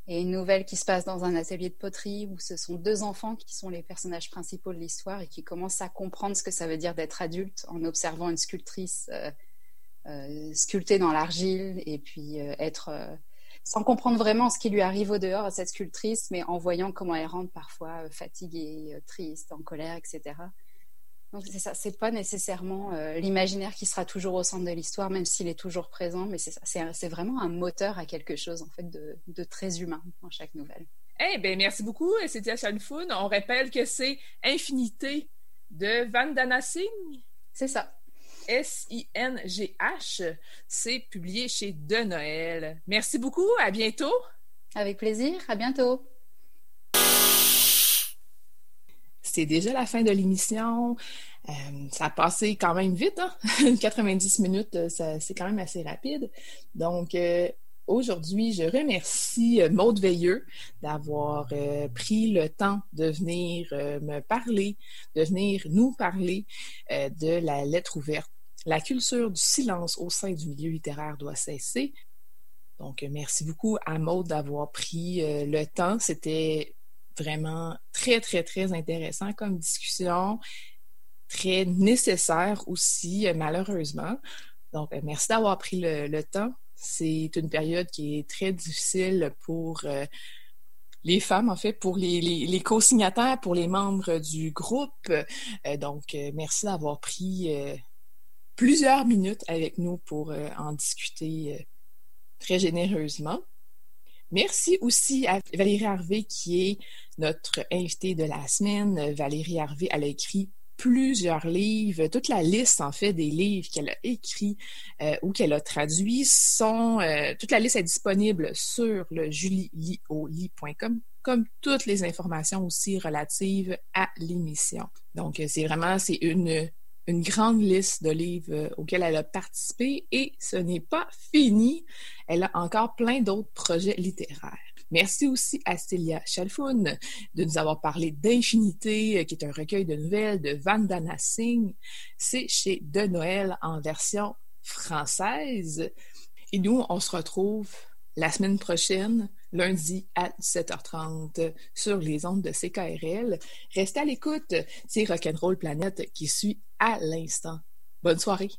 et une nouvelle qui se passe dans un atelier de poterie où ce sont deux enfants qui sont les personnages principaux de l'histoire et qui commencent à comprendre ce que ça veut dire d'être adulte en observant une sculptrice euh, euh, sculptée dans l'argile et puis euh, être sans comprendre vraiment ce qui lui arrive au dehors à cette sculptrice, mais en voyant comment elle rentre parfois fatiguée, triste, en colère, etc. Donc c'est ça, c'est pas nécessairement euh, l'imaginaire qui sera toujours au centre de l'histoire, même s'il est toujours présent, mais c'est ça, c'est vraiment un moteur à quelque chose en fait de, très humain dans chaque nouvelle. Eh bien, merci beaucoup, Cynthia Chalfoun. On rappelle que c'est Infinité de Vandana Singh. C'est ça. S-I-N-G-H. C'est publié chez De Noël. Merci beaucoup. À bientôt. Avec plaisir. À bientôt. c'est déjà la fin de l'émission. Euh, ça a passé quand même vite, hein? [laughs] 90 minutes, euh, c'est quand même assez rapide. Donc, euh, aujourd'hui, je remercie Maude Veilleux d'avoir pris le temps de venir me parler, de venir nous parler de la lettre ouverte. La culture du silence au sein du milieu littéraire doit cesser. Donc, merci beaucoup à Maude d'avoir pris le temps. C'était vraiment très, très, très intéressant comme discussion, très nécessaire aussi, euh, malheureusement. Donc, euh, merci d'avoir pris le, temps. C'est une période qui est très difficile pour euh, les femmes, en fait, pour les, co-signataires, pour les membres du groupe. donc, merci d'avoir pris plusieurs minutes avec nous pour en discuter très généreusement. Merci aussi à Valérie Harvey qui est notre invitée de la semaine. Valérie Harvey, elle a écrit plusieurs livres, toute la liste en fait des livres qu'elle a écrits euh, ou qu'elle a traduits sont euh, toute la liste est disponible sur le julielioli.com comme toutes les informations aussi relatives à l'émission. Donc c'est vraiment c'est une une grande liste de livres euh, auxquels elle a participé et ce n'est pas fini. Elle a encore plein d'autres projets littéraires. Merci aussi à Célia Chalfoun de nous avoir parlé d'Infinité, euh, qui est un recueil de nouvelles de Vandana Singh. C'est chez De Noël en version française. Et nous, on se retrouve la semaine prochaine, lundi à 7h30 sur les ondes de CKRL. Restez à l'écoute, c'est Rock'n'Roll Planète qui suit à l'instant. Bonne soirée.